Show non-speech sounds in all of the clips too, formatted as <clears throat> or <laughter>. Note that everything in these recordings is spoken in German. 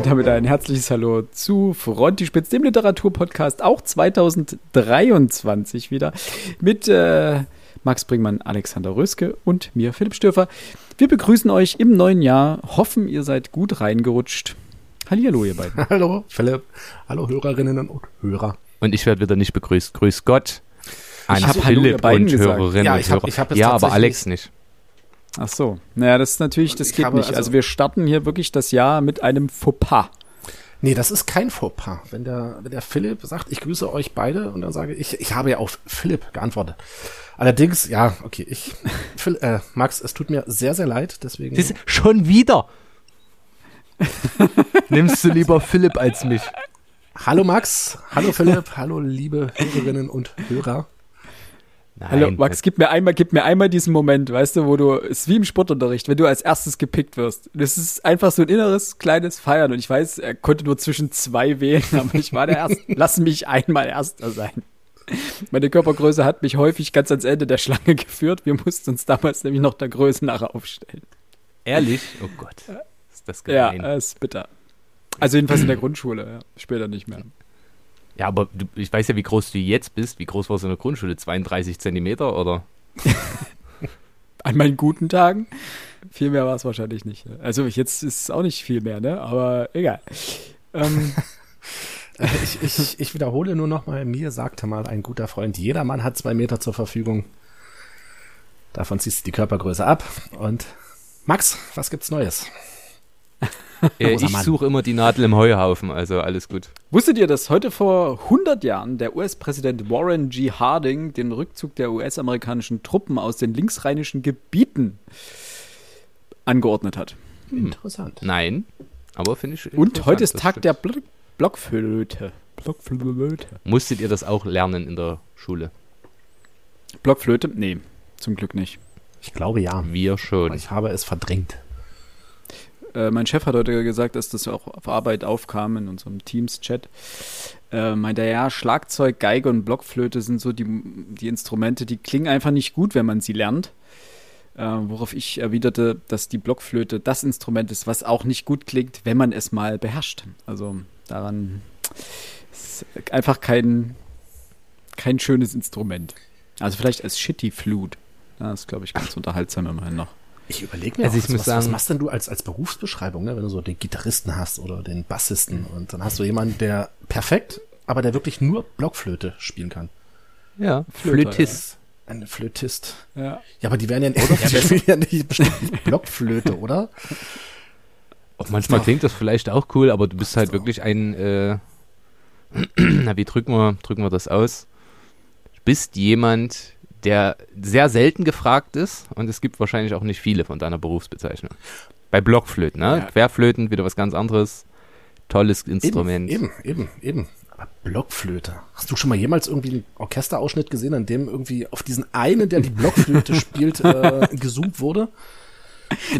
Und damit ein herzliches Hallo zu Frontispitz, dem Literaturpodcast, auch 2023 wieder, mit äh, Max Bringmann, Alexander Röske und mir, Philipp Stürfer. Wir begrüßen euch im neuen Jahr, hoffen, ihr seid gut reingerutscht. Hallihallo, ihr beiden. <laughs> Hallo, Philipp. Hallo, Hörerinnen und Hörer. Und ich werde wieder nicht begrüßt. Grüß Gott an Ich hab Hallo, ihr Philipp beiden und gesagt. Hörerinnen Ja, und ich hab- Hörer. ich hab es ja, aber Alex nicht. Ach so. Naja, das ist natürlich, das geht nicht. Also, also- wir starten hier wirklich das Jahr mit einem Fauxpas. Nee, das ist kein Fauxpas. Wenn der, wenn der Philipp sagt, ich grüße euch beide und dann sage ich, ich habe ja auf Philipp geantwortet. Allerdings, ja, okay, ich, Phil, äh, Max, es tut mir sehr, sehr leid, deswegen. Das ist schon wieder. Nimmst du lieber Philipp als mich? hallo Max, hallo Philipp, hallo liebe Hörerinnen und Hörer. Nein, Hallo, Max, gib mir einmal, gib mir einmal diesen Moment, weißt du, wo du, es ist wie im Sportunterricht, wenn du als erstes gepickt wirst. Das ist einfach so ein inneres, kleines Feiern. Und ich weiß, er konnte nur zwischen zwei wählen, <laughs> aber ich war der Erste. Lass mich einmal Erster sein. Meine Körpergröße hat mich häufig ganz ans Ende der Schlange geführt. Wir mussten uns damals nämlich noch der Größe nach aufstellen. Ehrlich? Oh Gott. Ist das Ja, gemein. äh, ist bitter. Also jedenfalls in der Grundschule, ja. Später nicht mehr. Ja, aber du, ich weiß ja, wie groß du jetzt bist. Wie groß warst du in der Grundschule? 32 Zentimeter oder? <laughs> An meinen guten Tagen. Viel mehr war es wahrscheinlich nicht. Also jetzt ist es auch nicht viel mehr, ne? Aber egal. Ähm, <laughs> Äh, ich, ich, ich wiederhole nur noch mal, mir sagte mal ein guter Freund, jeder Mann hat zwei Meter zur Verfügung. Davon ziehst du die Körpergröße ab. Und Max, was gibt's Neues? Äh, ich suche immer die Nadel im Heuhaufen, also alles gut. Wusstet ihr, dass heute vor 100 Jahren der US-Präsident Warren G. Harding den Rückzug der US-amerikanischen Truppen aus den linksrheinischen Gebieten angeordnet hat? Interessant. Nein, aber finde ich. Und heute ist Tag stimmt. der Bl Blockflöte. Blockflöte. Musstet ihr das auch lernen in der Schule? Blockflöte? Nee, zum Glück nicht. Ich glaube ja. Wir schon. Ich habe es verdrängt. Äh, mein Chef hat heute gesagt, dass das auch auf Arbeit aufkam in unserem Teams-Chat. Äh, meinte er, ja, Schlagzeug, Geige und Blockflöte sind so die, die Instrumente, die klingen einfach nicht gut, wenn man sie lernt. Äh, worauf ich erwiderte, dass die Blockflöte das Instrument ist, was auch nicht gut klingt, wenn man es mal beherrscht. Also daran ist einfach kein, kein schönes Instrument. Also vielleicht als Shitty Flute. Das ist, glaube ich, ganz unterhaltsam immerhin noch. Ich überlege mir, Also auch, ich was, muss was, was sagen- machst denn du als, als Berufsbeschreibung, ne? wenn du so den Gitarristen hast oder den Bassisten und dann hast du jemanden, der perfekt, aber der wirklich nur Blockflöte spielen kann. Ja, Flöter, Flötist. Ein Flötist. Ja. Ja, aber die werden ja, <laughs> die spielen ja nicht bestimmt nicht <laughs> Blockflöte, oder? Auch manchmal klingt das vielleicht auch cool, aber du bist halt so. wirklich ein, äh, <clears throat> na, wie drücken wir, drücken wir das aus? Du bist jemand, der sehr selten gefragt ist und es gibt wahrscheinlich auch nicht viele von deiner Berufsbezeichnung. Bei Blockflöten, ne? Ja. Querflöten, wieder was ganz anderes. Tolles Instrument. Eben, eben, eben. Aber Blockflöte. Hast du schon mal jemals irgendwie einen Orchesterausschnitt gesehen, an dem irgendwie auf diesen einen, der die Blockflöte <laughs> spielt, äh, gezoomt wurde?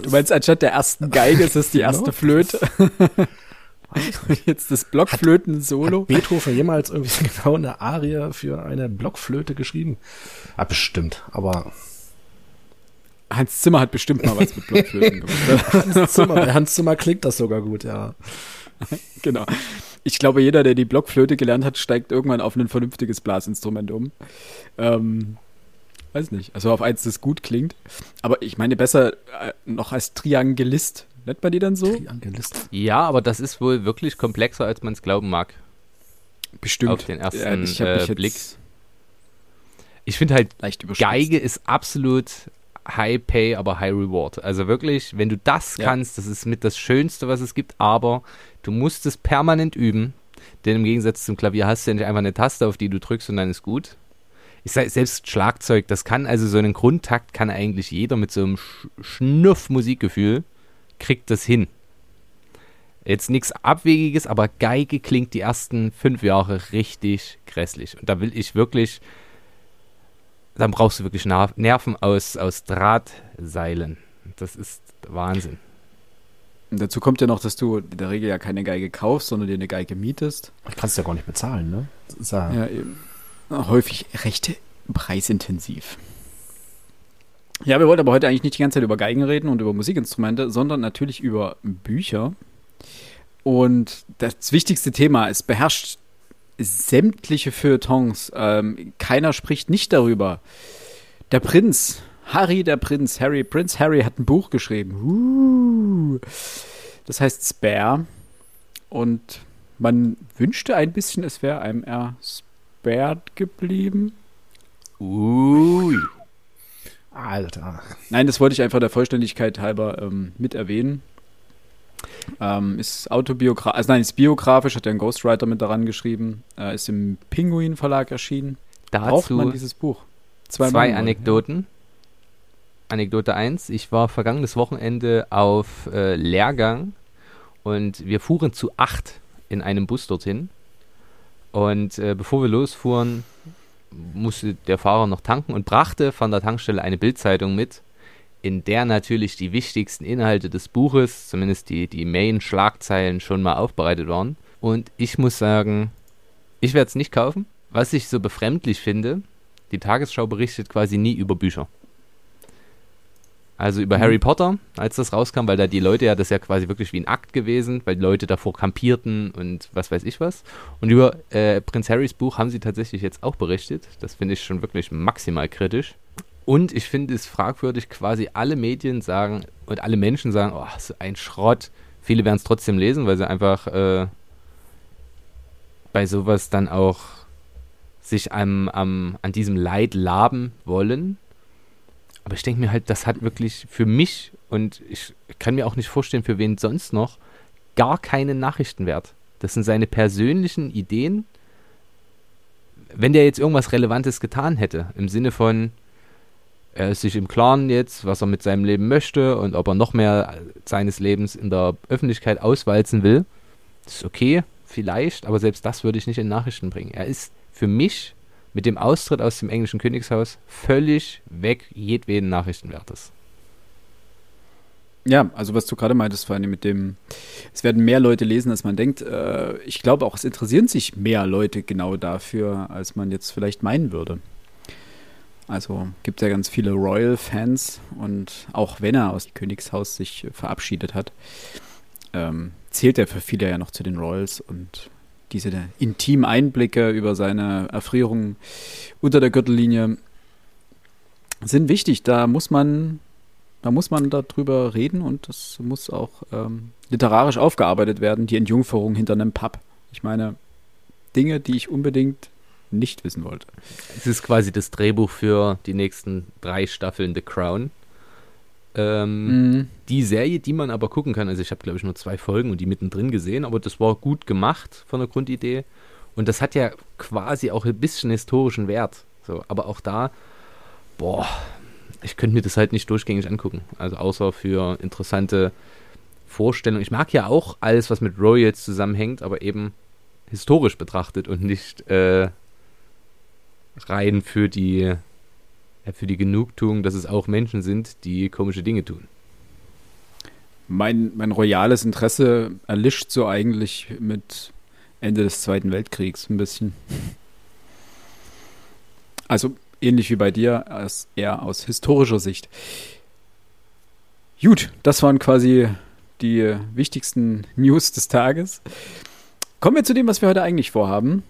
Du meinst, anstatt der ersten Geige ist es die erste Genau. Flöte. <laughs> <laughs> Jetzt das Blockflöten-Solo. Beethoven jemals irgendwie <laughs> genau eine Arie für eine Blockflöte geschrieben? Ah, bestimmt, aber Hans Zimmer hat bestimmt mal was mit Blockflöten gemacht. <laughs> Hans Zimmer, Hans Zimmer klingt das sogar gut, ja. genau. Ich glaube, jeder, der die Blockflöte gelernt hat, steigt irgendwann auf ein vernünftiges Blasinstrument um. Ähm, weiß nicht. Also auf eins, das gut klingt. Aber ich meine, besser äh, noch als Triangelist. Nennt man die dann so? Triangelist. Ja, aber das ist wohl wirklich komplexer, als man es glauben mag. Bestimmt. Auf den ersten, Ja, äh, Blick. Ich finde halt. Geige ist absolut High Pay, aber High Reward. Also wirklich, wenn du das Ja. kannst, das ist mit das Schönste, was es gibt, aber du musst es permanent üben. Denn im Gegensatz zum Klavier hast du ja nicht einfach eine Taste, auf die du drückst und dann ist gut. Ich sag, selbst Schlagzeug, das kann also so einen Grundtakt kann eigentlich jeder mit so einem Sch Schnuff Musikgefühl kriegt das hin. Jetzt nichts Abwegiges, aber Geige klingt die ersten fünf Jahre richtig grässlich. Und da will ich wirklich, dann brauchst du wirklich Ner- Nerven aus, aus Drahtseilen. Das ist Wahnsinn. Und dazu kommt ja noch, dass du in der Regel ja keine Geige kaufst, sondern dir eine Geige mietest. Ich kann es ja gar nicht bezahlen, ne? Das ja. Häufig recht preisintensiv. Ja, wir wollten aber heute eigentlich nicht die ganze Zeit über Geigen reden und über Musikinstrumente, sondern natürlich über Bücher. Und das wichtigste Thema, es beherrscht sämtliche Feuilletons. Ähm, keiner spricht nicht darüber. Der Prinz, Harry der Prinz, Harry, Prinz Harry hat ein Buch geschrieben. Uh, das heißt Spare. Und man wünschte ein bisschen, es wäre einem ersperrt geblieben. Ui. Alter. Nein, das wollte ich einfach der Vollständigkeit halber ähm, mit erwähnen. Ähm, ist autobiografisch, also nein, ist biografisch, hat ja ein Ghostwriter mit daran geschrieben, äh, ist im Pinguin Verlag erschienen. Braucht man Dazu dieses Buch? zwei Mann- Anekdoten. Anekdote 1. Ich war vergangenes Wochenende auf äh, Lehrgang und wir fuhren zu acht in einem Bus dorthin. Und äh, bevor wir losfuhren, musste der Fahrer noch tanken und brachte von der Tankstelle eine Bildzeitung mit, in der natürlich die wichtigsten Inhalte des Buches, zumindest die, die Main-Schlagzeilen, schon mal aufbereitet waren. Und ich muss sagen, ich werde es nicht kaufen. Was ich so befremdlich finde, die Tagesschau berichtet quasi nie über Bücher. Also über Mhm. Harry Potter, als das rauskam, weil da die Leute ja, das ist ja quasi wirklich wie ein Akt gewesen, weil die Leute davor kampierten und was weiß ich was. Und über äh, Prinz Harrys Buch haben sie tatsächlich jetzt auch berichtet. Das finde ich schon wirklich maximal kritisch. Und ich finde es fragwürdig, quasi alle Medien sagen und alle Menschen sagen, oh, so ein Schrott. Viele werden es trotzdem lesen, weil sie einfach äh, bei sowas dann auch sich am, am, an diesem Leid laben wollen. Aber ich denke mir halt, das hat wirklich für mich und ich kann mir auch nicht vorstellen, für wen sonst noch, gar keinen Nachrichtenwert. Das sind seine persönlichen Ideen. Wenn der jetzt irgendwas Relevantes getan hätte, im Sinne von, er ist sich im Klaren jetzt, was er mit seinem Leben möchte und ob er noch mehr seines Lebens in der Öffentlichkeit auswalzen will, ist okay, vielleicht, aber selbst das würde ich nicht in Nachrichten bringen. Er ist für mich mit dem Austritt aus dem englischen Königshaus völlig weg jedweden Nachrichtenwertes. Ja, also was du gerade meintest, vor allem mit dem, es werden mehr Leute lesen, als man denkt. Äh, ich glaube auch, es interessieren sich mehr Leute genau dafür, als man jetzt vielleicht meinen würde. Also gibt ja ganz viele Royal-Fans und auch wenn er aus dem Königshaus sich verabschiedet hat, ähm, zählt er für viele ja noch zu den Royals und diese intimen Einblicke über seine Erfrierung unter der Gürtellinie sind wichtig. Da muss man da muss man darüber reden und das muss auch ähm, literarisch aufgearbeitet werden, die Entjungferung hinter einem Pub. Ich meine, Dinge, die ich unbedingt nicht wissen wollte. Es ist quasi das Drehbuch für die nächsten drei Staffeln The Crown. Ähm, Mhm. Die Serie, die man aber gucken kann, also ich habe glaube ich nur zwei Folgen und die mittendrin gesehen, aber das war gut gemacht von der Grundidee und das hat ja quasi auch ein bisschen historischen Wert. So, aber auch da, boah, ich könnte mir das halt nicht durchgängig angucken. Also außer für interessante Vorstellungen. Ich mag ja auch alles, was mit Royals zusammenhängt, aber eben historisch betrachtet und nicht äh, rein für die, für die Genugtuung, dass es auch Menschen sind, die komische Dinge tun. Mein, mein royales Interesse erlischt so eigentlich mit Ende des Zweiten Weltkriegs ein bisschen. Also ähnlich wie bei dir, als eher aus historischer Sicht. Gut, das waren quasi die wichtigsten <laughs> News des Tages. Kommen wir zu dem, was wir heute eigentlich vorhaben.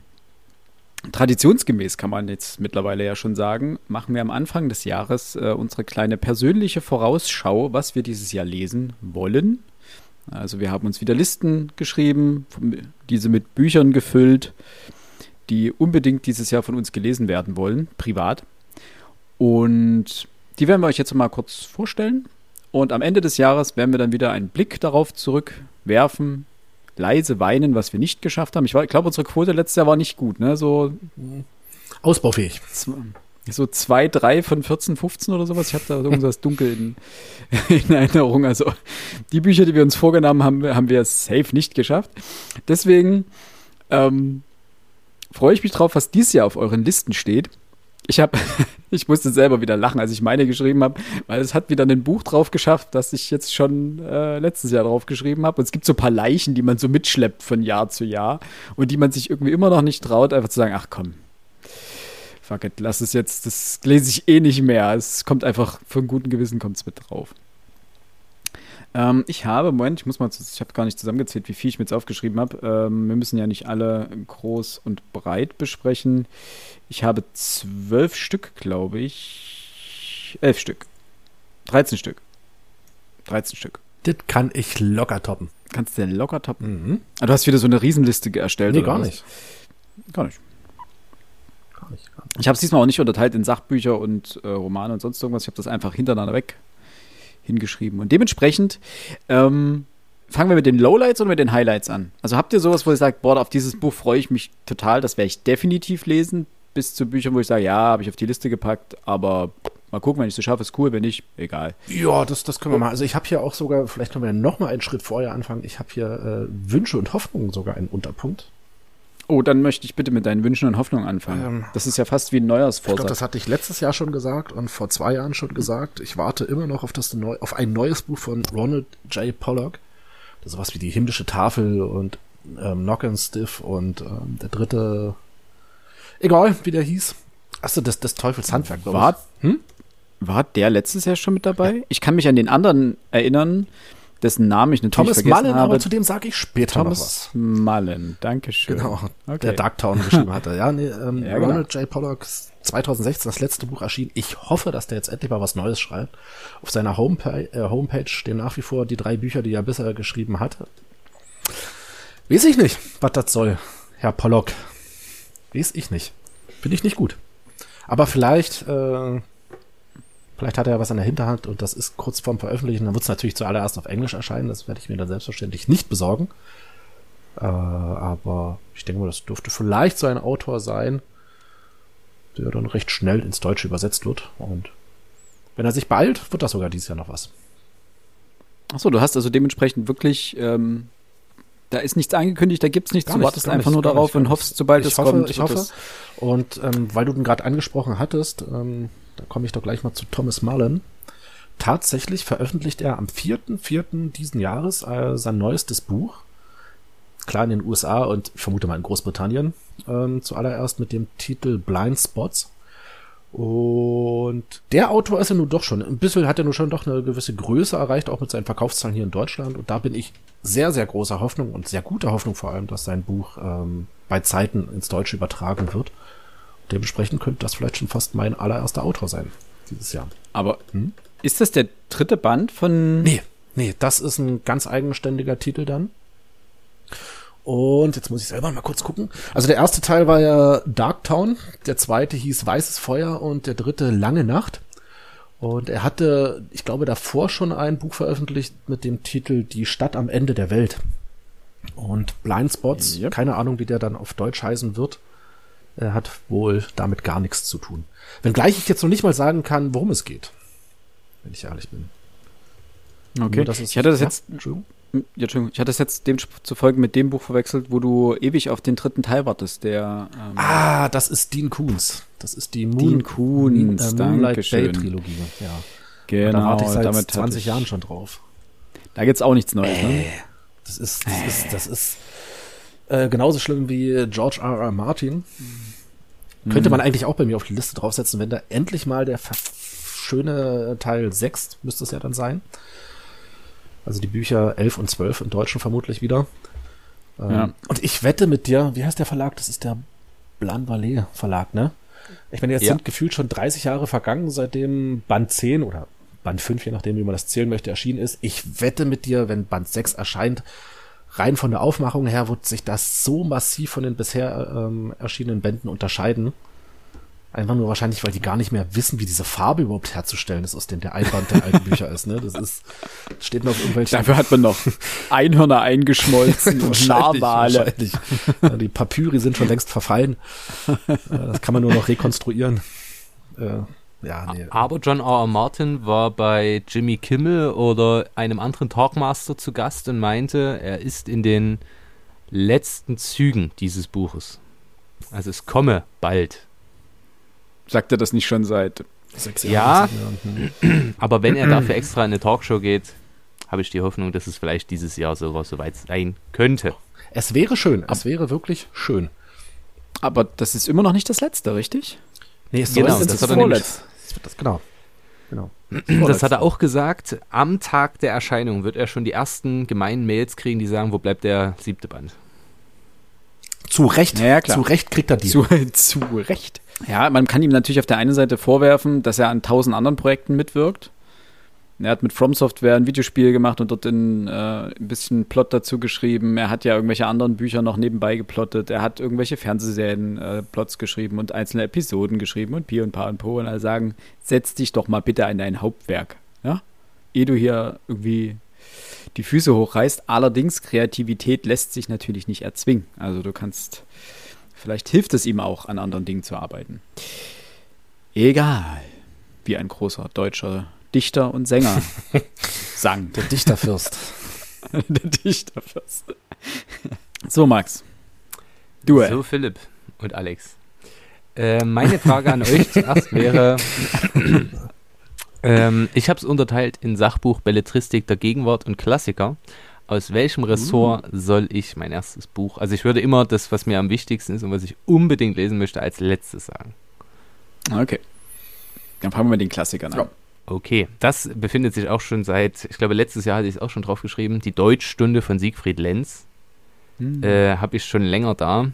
Traditionsgemäß kann man jetzt mittlerweile ja schon sagen, machen wir am Anfang des Jahres äh, unsere kleine persönliche Vorausschau, was wir dieses Jahr lesen wollen. Also wir haben uns wieder Listen geschrieben, diese mit Büchern gefüllt, die unbedingt dieses Jahr von uns gelesen werden wollen, privat. Und die werden wir euch jetzt mal kurz vorstellen. Und am Ende des Jahres werden wir dann wieder einen Blick darauf zurückwerfen, leise weinen, was wir nicht geschafft haben. Ich, ich glaube, unsere Quote letztes Jahr war nicht gut, ne? So, Ausbaufähig. so zwei, drei von 14, 15 oder sowas. Ich habe da irgendwas <laughs> dunkel in, in Erinnerung. Also die Bücher, die wir uns vorgenommen haben, haben wir safe nicht geschafft. Deswegen ähm, freue ich mich drauf, was dieses Jahr auf euren Listen steht. Ich habe, <laughs> ich musste selber wieder lachen, als ich meine geschrieben habe, weil es hat wieder ein Buch drauf geschafft, das ich jetzt schon äh, letztes Jahr drauf geschrieben habe. Und es gibt so ein paar Leichen, die man so mitschleppt von Jahr zu Jahr und die man sich irgendwie immer noch nicht traut, einfach zu sagen, ach komm, fuck it, lass es jetzt, das lese ich eh nicht mehr. Es kommt einfach, für einen guten Gewissen kommt es mit drauf. Ähm, ich habe, Moment, ich muss mal, ich habe gar nicht zusammengezählt, wie viel ich mir jetzt aufgeschrieben habe. Ähm, wir müssen ja nicht alle groß und breit besprechen. Ich habe zwölf Stück, glaube ich. Elf Stück. 13 Stück. 13 Stück. Das kann ich locker toppen. Kannst du locker toppen? Mhm. Ah, du hast wieder so eine Riesenliste erstellt. Nee, oder gar was? nicht. Gar nicht. Gar nicht, gar nicht. Ich habe es diesmal auch nicht unterteilt in Sachbücher und äh, Romane und sonst irgendwas. Ich habe das einfach hintereinander weg hingeschrieben. Und dementsprechend ähm, fangen wir mit den Lowlights oder mit den Highlights an. Also habt ihr sowas, wo ihr sagt, boah, auf dieses Buch freue ich mich total, das werde ich definitiv lesen, bis zu Büchern, wo ich sage, ja, habe ich auf die Liste gepackt, aber mal gucken, wenn ich es schaffe, ist cool, wenn nicht, egal. Ja, das, das können wir mal. Also ich habe hier auch sogar, vielleicht können wir noch mal einen Schritt vorher anfangen. Ich habe hier äh, Wünsche und Hoffnungen sogar einen Unterpunkt. Oh, dann möchte ich bitte mit deinen Wünschen und Hoffnungen anfangen. Ähm, das ist ja fast wie ein Ich glaube, Neujahrsvorsatz. das hatte ich letztes Jahr schon gesagt und vor zwei Jahren schon gesagt. Ich warte immer noch auf, das neu, auf ein neues Buch von Ronald J. Pollock. Das ist sowas wie die himmlische Tafel und ähm, Knock and Stiff und ähm, der dritte, egal wie der hieß. Achso, das, das Teufels Handwerk. glaub ich. War, Hm? war der letztes Jahr schon mit dabei? Ich kann mich an den anderen erinnern, dessen Namen ich natürlich Thomas vergessen Mullen, habe. aber zu dem sage ich später noch Thomas was. Mullen, Dankeschön. Genau, Okay. der Darktown geschrieben <laughs> hatte. Ja, nee, ähm, Ja, genau. Ronald J. Pollock, 2016 das letzte Buch erschien. Ich hoffe, dass der jetzt endlich mal was Neues schreibt. Auf seiner Homepage, äh, Homepage stehen nach wie vor die drei Bücher, die er bisher geschrieben hatte. Weiß ich nicht, was das soll, Herr Pollock. Weiß ich nicht. Finde ich nicht gut. Aber vielleicht, äh, vielleicht hat er was an der Hinterhand und das ist kurz vorm Veröffentlichen. Dann wird es natürlich zuallererst auf Englisch erscheinen. Das werde ich mir dann selbstverständlich nicht besorgen. Äh, aber ich denke mal, das dürfte vielleicht so ein Autor sein, der dann recht schnell ins Deutsche übersetzt wird. Und wenn er sich beeilt, wird das sogar dieses Jahr noch was. Achso, du hast also dementsprechend wirklich, ähm, da ist nichts angekündigt, da gibt's nichts, Gar du wartest einfach nicht, nur darauf nicht, und hoffst, sobald ich es hoffe, kommt. ich hoffe. es- Und ähm, weil du den gerade angesprochen hattest, ähm, da komme ich doch gleich mal zu Thomas Mullen. Tatsächlich veröffentlicht er am 4.4. diesen Jahres äh, sein neuestes Buch. Klar in den USA und ich vermute mal in Großbritannien. Ähm, zuallererst mit dem Titel Blind Spots. Und der Autor ist ja nun doch schon, ein bisschen hat er nun schon doch eine gewisse Größe erreicht, auch mit seinen Verkaufszahlen hier in Deutschland. Und da bin ich sehr, sehr großer Hoffnung und sehr guter Hoffnung vor allem, dass sein Buch ähm, bei Zeiten ins Deutsche übertragen wird. Dementsprechend könnte das vielleicht schon fast mein allererster Autor sein dieses Jahr. Aber ist das der dritte Band von. Nee, nee, das ist ein ganz eigenständiger Titel dann. Und jetzt muss ich selber mal kurz gucken. Also der erste Teil war ja Darktown, der zweite hieß Weißes Feuer und der dritte Lange Nacht. Und er hatte, ich glaube, davor schon ein Buch veröffentlicht mit dem Titel Die Stadt am Ende der Welt. Und Blind Spots, Yep. keine Ahnung, wie der dann auf Deutsch heißen wird, äh, hat wohl damit gar nichts zu tun. Wenngleich ich jetzt noch nicht mal sagen kann, worum es geht. Wenn ich ehrlich bin. Okay. Nur, ich hatte das ja, jetzt. Entschuldigung. Ja, Entschuldigung. Ich hatte das jetzt demzufolge mit dem Buch verwechselt, wo du ewig auf den dritten Teil wartest, der. Ähm, Ah, das ist Dean Koons. Das ist die Moon, Dean Koontz, äh, Moonlight. Bay Trilogie. Ja. genau. da warte ich seit damit hatte 20 ich- Jahren schon drauf. Da gibt's auch nichts Neues, ne? Das ist, das ist, das ist äh, genauso schlimm wie George R. R. Martin. Könnte Mhm. man eigentlich auch bei mir auf die Liste draufsetzen, wenn da endlich mal der schöne Teil 6 müsste es ja dann sein. Also die Bücher 11 und 12 im Deutschen vermutlich wieder. Ähm, Ja. Und ich wette mit dir, wie heißt der Verlag? Das ist der Blan Vallée Verlag, ne? Ich meine, jetzt Ja. sind gefühlt schon 30 Jahre vergangen, seitdem Band 10 oder Band 5, je nachdem, wie man das zählen möchte, erschienen ist. Ich wette mit dir, wenn Band 6 erscheint, rein von der Aufmachung her wird sich das so massiv von den bisher ähm, erschienenen Bänden unterscheiden. Einfach nur wahrscheinlich, weil die gar nicht mehr wissen, wie diese Farbe überhaupt herzustellen ist, aus dem der Einband der alten Bücher ist. Ne? Das ist, steht noch auf irgendwelchen Dafür hat man noch <laughs> Einhörner eingeschmolzen und Narwale. Ja, Die Papyri sind schon längst verfallen. Äh, Das kann man nur noch rekonstruieren. Äh, Ja, nee. Aber John R. R. Martin war bei Jimmy Kimmel oder einem anderen Talkmaster zu Gast und meinte, er ist in den letzten Zügen dieses Buches. Also es komme bald. Sagt er das nicht schon seit. Sechs Ja. Jahre, sieben Jahre. Aber wenn er dafür extra in eine Talkshow geht, habe ich die Hoffnung, dass es vielleicht dieses Jahr sogar soweit sein könnte. Es wäre schön. Es wäre wirklich schön. Aber das ist immer noch nicht das letzte, richtig? Nee, es Genau, soll- das es hat nämlich- vorletzt. Das, genau. Genau. Das hat er auch gesagt. Am Tag der Erscheinung wird er schon die ersten gemeinen Mails kriegen, die sagen, wo bleibt der siebte Band? Zu Recht, ja, klar. zu Recht kriegt er die. Zu, <laughs> zu Recht. Ja, man kann ihm natürlich auf der einen Seite vorwerfen, dass er an tausend anderen Projekten mitwirkt. Er hat mit From Software ein Videospiel gemacht und dort in, äh, ein bisschen Plot dazu geschrieben. Er hat ja irgendwelche anderen Bücher noch nebenbei geplottet. Er hat irgendwelche Fernsehserien äh, Plots geschrieben und einzelne Episoden geschrieben und Pi und Pa und Po. Und alle sagen, setz dich doch mal bitte an dein Hauptwerk. Ja? Ehe du hier irgendwie die Füße hochreißt. Allerdings, Kreativität lässt sich natürlich nicht erzwingen. Also du kannst, vielleicht hilft es ihm auch, an anderen Dingen zu arbeiten. Egal, wie ein großer deutscher Dichter und Sänger <laughs> sang. Der Dichterfürst. <laughs> Der Dichterfürst. So, Max. Du, So, Philipp und Alex. Äh, meine Frage an euch <laughs> zuerst wäre, ähm, ich habe es unterteilt in Sachbuch, Belletristik der Gegenwart und Klassiker. Aus welchem Ressort soll ich mein erstes Buch, also ich würde immer das, was mir am wichtigsten ist und was ich unbedingt lesen möchte, als letztes sagen. okay. Dann fangen wir mit den Klassikern an. Ja. Okay, das befindet sich auch schon seit, ich glaube, letztes Jahr hatte ich es auch schon drauf geschrieben, die Deutschstunde von Siegfried Lenz. Hm. Äh, habe ich schon länger da.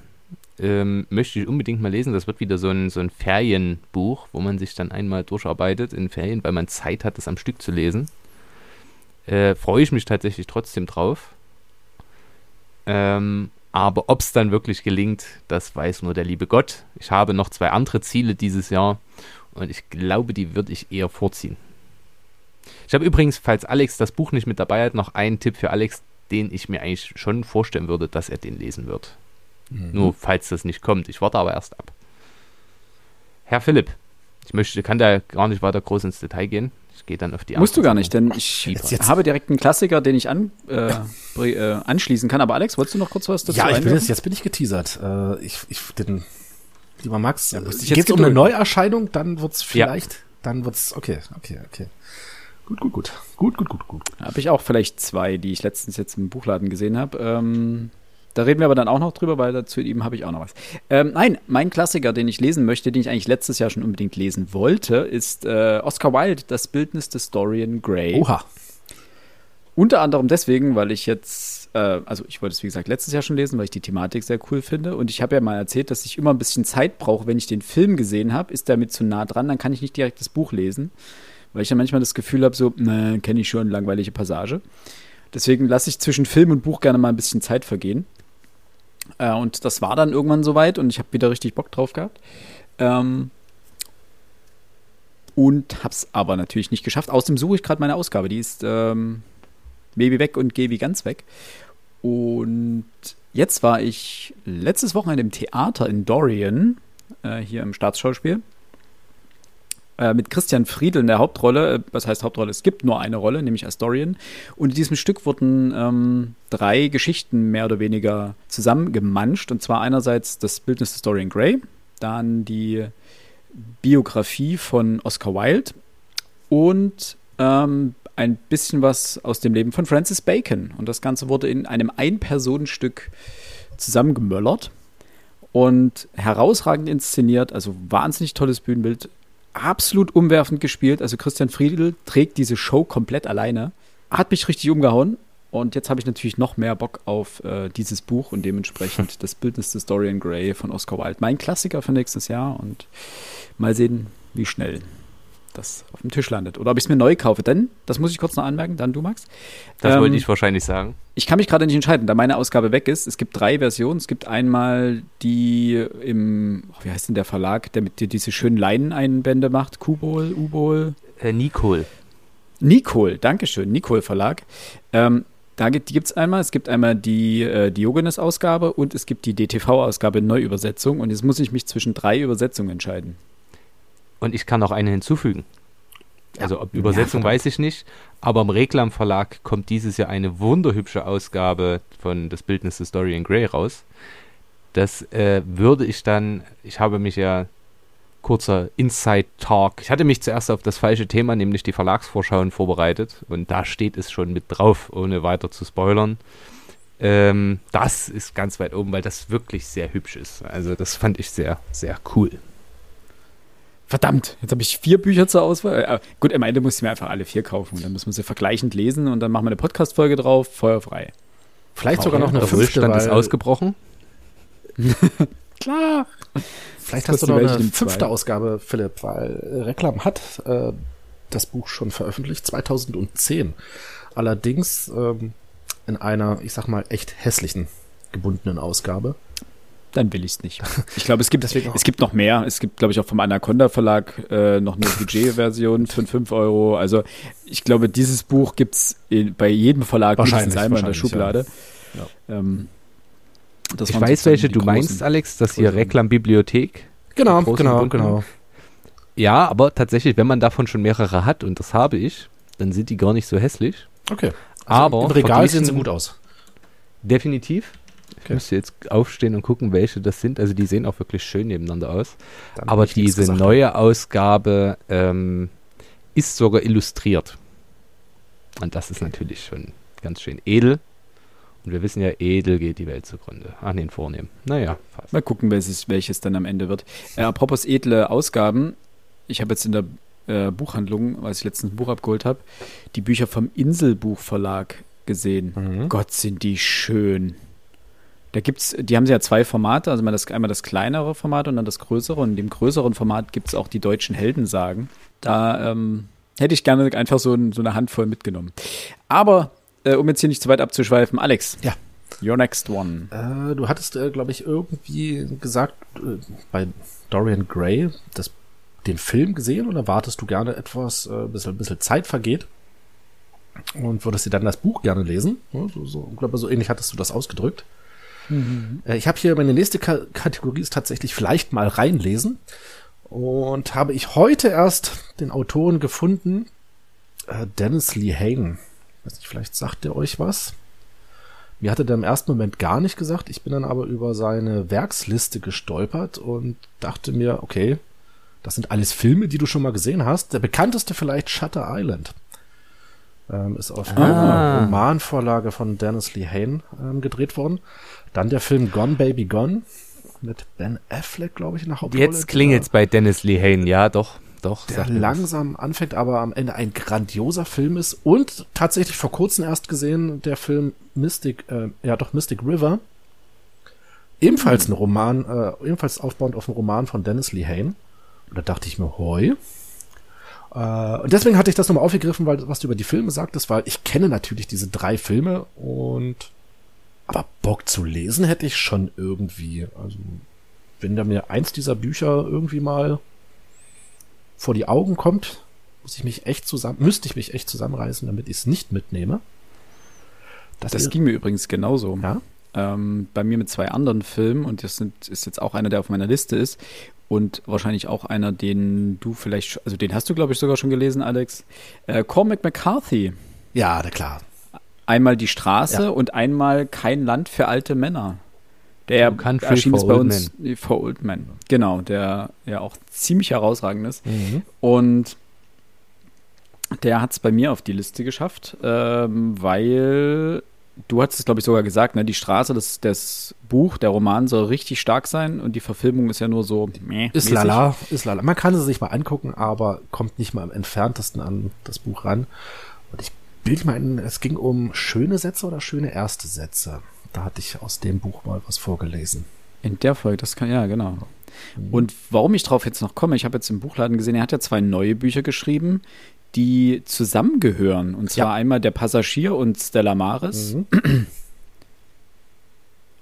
Ähm, möchte ich unbedingt mal lesen. Das wird wieder so ein, so ein Ferienbuch, wo man sich dann einmal durcharbeitet in Ferien, weil man Zeit hat, das am Stück zu lesen. Äh, Freue ich mich tatsächlich trotzdem drauf. Ähm, aber ob es dann wirklich gelingt, das weiß nur der liebe Gott. Ich habe noch zwei andere Ziele dieses Jahr und ich glaube, die würde ich eher vorziehen. Ich habe übrigens, falls Alex das Buch nicht mit dabei hat, noch einen Tipp für Alex, den ich mir eigentlich schon vorstellen würde, dass er den lesen wird. Nur falls das nicht kommt. Ich warte aber erst ab. Herr Philipp, ich möchte, kann da gar nicht weiter groß ins Detail gehen. Ich gehe dann auf die Musst du andere gar nicht, denn ich Jetzt- jetzt- habe direkt einen Klassiker, den ich an, äh, äh, anschließen kann. Aber Alex, wolltest du noch kurz was dazu Ja, ich bin jetzt, jetzt bin ich geteasert. Äh, ich, ich, den, lieber Max, Ja, ja, geht es um eine. Neuerscheinung, dann wird's Ja. vielleicht, dann wird's, okay, okay, okay. Gut, gut, gut. Gut, gut, gut, gut. Habe ich auch vielleicht zwei, die ich letztens jetzt im Buchladen gesehen habe. Ähm, da reden wir aber dann auch noch drüber, weil dazu ihm habe ich auch noch was. Ähm, nein, mein Klassiker, den ich lesen möchte, den ich eigentlich letztes Jahr schon unbedingt lesen wollte, ist äh, Oscar Wilde, das Bildnis des Dorian Gray. Oha. Unter anderem deswegen, weil ich jetzt, äh, also ich wollte es wie gesagt letztes Jahr schon lesen, weil ich die Thematik sehr cool finde. Und ich habe ja mal erzählt, dass ich immer ein bisschen Zeit brauche, wenn ich den Film gesehen habe. Ist der mit zu nah dran, dann kann ich nicht direkt das Buch lesen. Weil ich dann manchmal das Gefühl habe, so, ne, kenne ich schon, langweilige Passage. Deswegen lasse ich zwischen Film und Buch gerne mal ein bisschen Zeit vergehen. Äh, und das war dann irgendwann soweit und ich habe wieder richtig Bock drauf gehabt. Ähm, und hab's aber natürlich nicht geschafft. Außerdem suche ich gerade meine Ausgabe. Die ist ähm, Baby weg und geh wie ganz weg. Und jetzt war ich letztes Wochenende im Theater in Dorian, äh, hier im Staatsschauspiel, äh, mit Christian Friedel in der Hauptrolle. Äh, Was heißt Hauptrolle? Es gibt nur eine Rolle, nämlich als Dorian. Und in diesem Stück wurden ähm, drei Geschichten mehr oder weniger zusammengemanscht. Und zwar einerseits das Bildnis des Dorian Gray, dann die Biografie von Oscar Wilde und ähm, ein bisschen was aus dem Leben von Francis Bacon. Und das Ganze wurde in einem Ein-Personen-Stück zusammengemöllert und herausragend inszeniert, also wahnsinnig tolles Bühnenbild, absolut umwerfend gespielt. Also Christian Friedel trägt diese Show komplett alleine. Hat mich richtig umgehauen. Und jetzt habe ich natürlich noch mehr Bock auf äh, dieses Buch und dementsprechend <laughs> das Bildnis des Dorian Gray von Oscar Wilde. Mein Klassiker für nächstes Jahr und mal sehen, wie schnell das auf dem Tisch landet. Oder ob ich es mir neu kaufe. Denn, das muss ich kurz noch anmerken, dann du, Max. Das Ähm, wollte ich wahrscheinlich sagen. Ich kann mich gerade nicht entscheiden, da meine Ausgabe weg ist. Es gibt drei Versionen. Es gibt einmal die im, oh, wie heißt denn der Verlag, der mit dir diese schönen Leineneinbände macht? Kubol, Ubol? Äh, Nicole. Nicol, Dankeschön, Nicol Verlag. Ähm, da gibt, die gibt es einmal. Es gibt einmal die äh, Diogenes-Ausgabe und es gibt die DTV-Ausgabe Neuübersetzung. Und jetzt muss ich mich zwischen drei Übersetzungen entscheiden. Und ich kann noch eine hinzufügen. Also ob Übersetzung verdammt. weiß ich nicht, aber im Reklam Verlag kommt dieses Jahr eine wunderhübsche Ausgabe von das Bildnis des Dorian Gray raus. Das äh, würde ich dann, ich habe mich ja kurzer Inside Talk. Ich hatte mich zuerst auf das falsche Thema, nämlich die Verlagsvorschauen vorbereitet und da steht es schon mit drauf, ohne weiter zu spoilern. Ähm, das ist ganz weit oben, weil das wirklich sehr hübsch ist. Also das fand ich sehr, sehr cool. Verdammt, jetzt habe ich vier Bücher zur Auswahl. Äh, gut, am Ende muss ich mir einfach alle vier kaufen. Dann müssen wir sie vergleichend lesen und dann machen wir eine Podcast-Folge drauf, feuerfrei. Vielleicht sogar noch eine Der fünfte, Wohlstand ist ausgebrochen. <laughs> Klar. vielleicht hast du noch eine fünfte Zweiten. Ausgabe, Philipp, weil Reklam hat äh, das Buch schon veröffentlicht, 2010. Allerdings ähm, in einer, ich sag mal, echt hässlichen gebundenen Ausgabe. Dann will ich es nicht. Ich glaube, es gibt, es gibt noch mehr. Es gibt, glaube ich, auch vom Anaconda Verlag äh, noch eine Budgetversion für 5 Euro. Also ich glaube, dieses Buch gibt es bei jedem Verlag Wahrscheinlich, mindestens einmal in der Schublade. Ja. Ähm, das Ich weiß, welche du meinst, Alex. Das hier. Reklambibliothek. Genau, genau, gebundenen. genau. Ja, aber tatsächlich, wenn man davon schon mehrere hat, und das habe ich, dann sind die gar nicht so hässlich. Okay. Aber im Regal sehen sie gut aus. Definitiv. Ich Okay. müsste jetzt aufstehen und gucken, welche das sind. Also die sehen auch wirklich schön nebeneinander aus. Dann Aber ich diese neue Ausgabe ähm, ist sogar illustriert. Und das ist natürlich schon ganz schön edel. Und wir wissen ja, edel geht die Welt zugrunde. An den Vornehmen. Naja, fast. Mal gucken, welches, welches dann am Ende wird. Äh, apropos edle Ausgaben. Ich habe jetzt in der äh, Buchhandlung, als ich letztens ein Buch abgeholt habe, die Bücher vom Inselbuchverlag gesehen. Mhm. Gott, sind die schön. Da gibt's, die haben ja zwei Formate, also das, einmal das kleinere Format und dann das größere. Und in dem größeren Format gibt es auch die deutschen Heldensagen. Da ähm, hätte ich gerne einfach so, ein, so eine Handvoll mitgenommen. Aber, äh, um jetzt hier nicht zu weit abzuschweifen, Alex. Ja. Your next one. Äh, du hattest, äh, glaube ich, irgendwie gesagt, äh, bei Dorian Gray, das, den Film gesehen oder wartest du gerne etwas, äh, bis ein bisschen Zeit vergeht? Und würdest dir dann das Buch gerne lesen? Ja, so, so, ich glaube, so ähnlich hattest du das ausgedrückt. Äh, ich habe hier meine nächste Ka Kategorie ist tatsächlich vielleicht mal reinlesen. Und habe ich heute erst den Autoren gefunden, äh, Dennis Lee Hagen. Weiß nicht, vielleicht sagt der euch was. Mir hatte der im ersten Moment gar nicht gesagt. Ich bin dann aber über seine Werksliste gestolpert und dachte mir, okay, das sind alles Filme, die du schon mal gesehen hast. Der bekannteste vielleicht Shutter Island. Ähm, ist auf Ah. einer Romanvorlage von Dennis Lee Hain ähm, gedreht worden. Dann der Film Gone Baby Gone mit Ben Affleck, glaube ich, der Hauptrolle. Jetzt klingelt's bei Dennis Lehane. Ja, doch, doch. der langsam anfängt, aber am Ende ein grandioser Film ist und tatsächlich vor kurzem erst gesehen der Film Mystic, äh, ja doch Mystic River, ebenfalls ein Roman, äh, ebenfalls aufbauend auf einen Roman von Dennis Lee Hain. Und da dachte ich mir, hoi. Äh, und deswegen hatte ich das nochmal aufgegriffen, weil was du über die Filme sagtest, weil ich kenne natürlich diese drei Filme und aber Bock zu lesen hätte ich schon irgendwie. Also wenn da mir eins dieser Bücher irgendwie mal vor die Augen kommt, muss ich mich echt zusammen, müsste ich mich echt zusammenreißen, damit ich es nicht mitnehme. Das, Das ging mir übrigens genauso. ja. Ähm, bei mir mit zwei anderen Filmen und das sind, ist jetzt auch einer, der auf meiner Liste ist und wahrscheinlich auch einer, den du vielleicht, also den hast du, glaube ich, sogar schon gelesen, Alex. Äh, Cormac McCarthy. Ja, na klar. Einmal die Straße Ja. und einmal kein Land für alte Männer. Der Country erschien for ist bei Old uns for Old Men. Genau, der ja auch ziemlich herausragend ist. Mhm. Und der hat es bei mir auf die Liste geschafft, ähm, weil du hattest es, glaube ich, sogar gesagt, ne? Die Straße, das, das Buch, der Roman soll richtig stark sein und die Verfilmung ist ja nur so meh, Ist mäßig. lala, ist lala. Man kann es sich mal angucken, aber kommt nicht mal im entferntesten an das Buch ran. Und ich bilde mal ein, es ging um schöne Sätze oder schöne erste Sätze. Da hatte ich aus dem Buch mal was vorgelesen. In der Folge, das kann, ja, genau. Und warum ich drauf jetzt noch komme, ich habe jetzt im Buchladen gesehen, er hat ja zwei neue Bücher geschrieben, die zusammengehören. Und zwar Ja. einmal Der Passagier und Stella Maris. Mhm. <clears throat>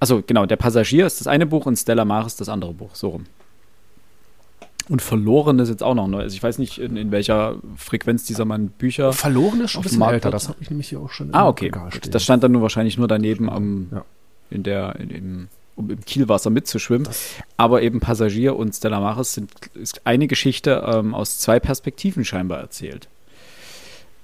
Also genau, Der Passagier ist das eine Buch und Stella Maris das andere Buch, so rum. Und Verloren ist jetzt auch noch neu. Also ich weiß nicht, in, in welcher Frequenz dieser Mann Bücher. Verloren ist schon ein bisschen älter. Das habe ich nämlich hier auch schon Ah, okay. Das stand dann nur wahrscheinlich nur daneben am, Ja. in der, in, im, um im Kielwasser mitzuschwimmen. Aber eben Passagier und Stella Maris sind ist eine Geschichte ähm, aus zwei Perspektiven scheinbar erzählt.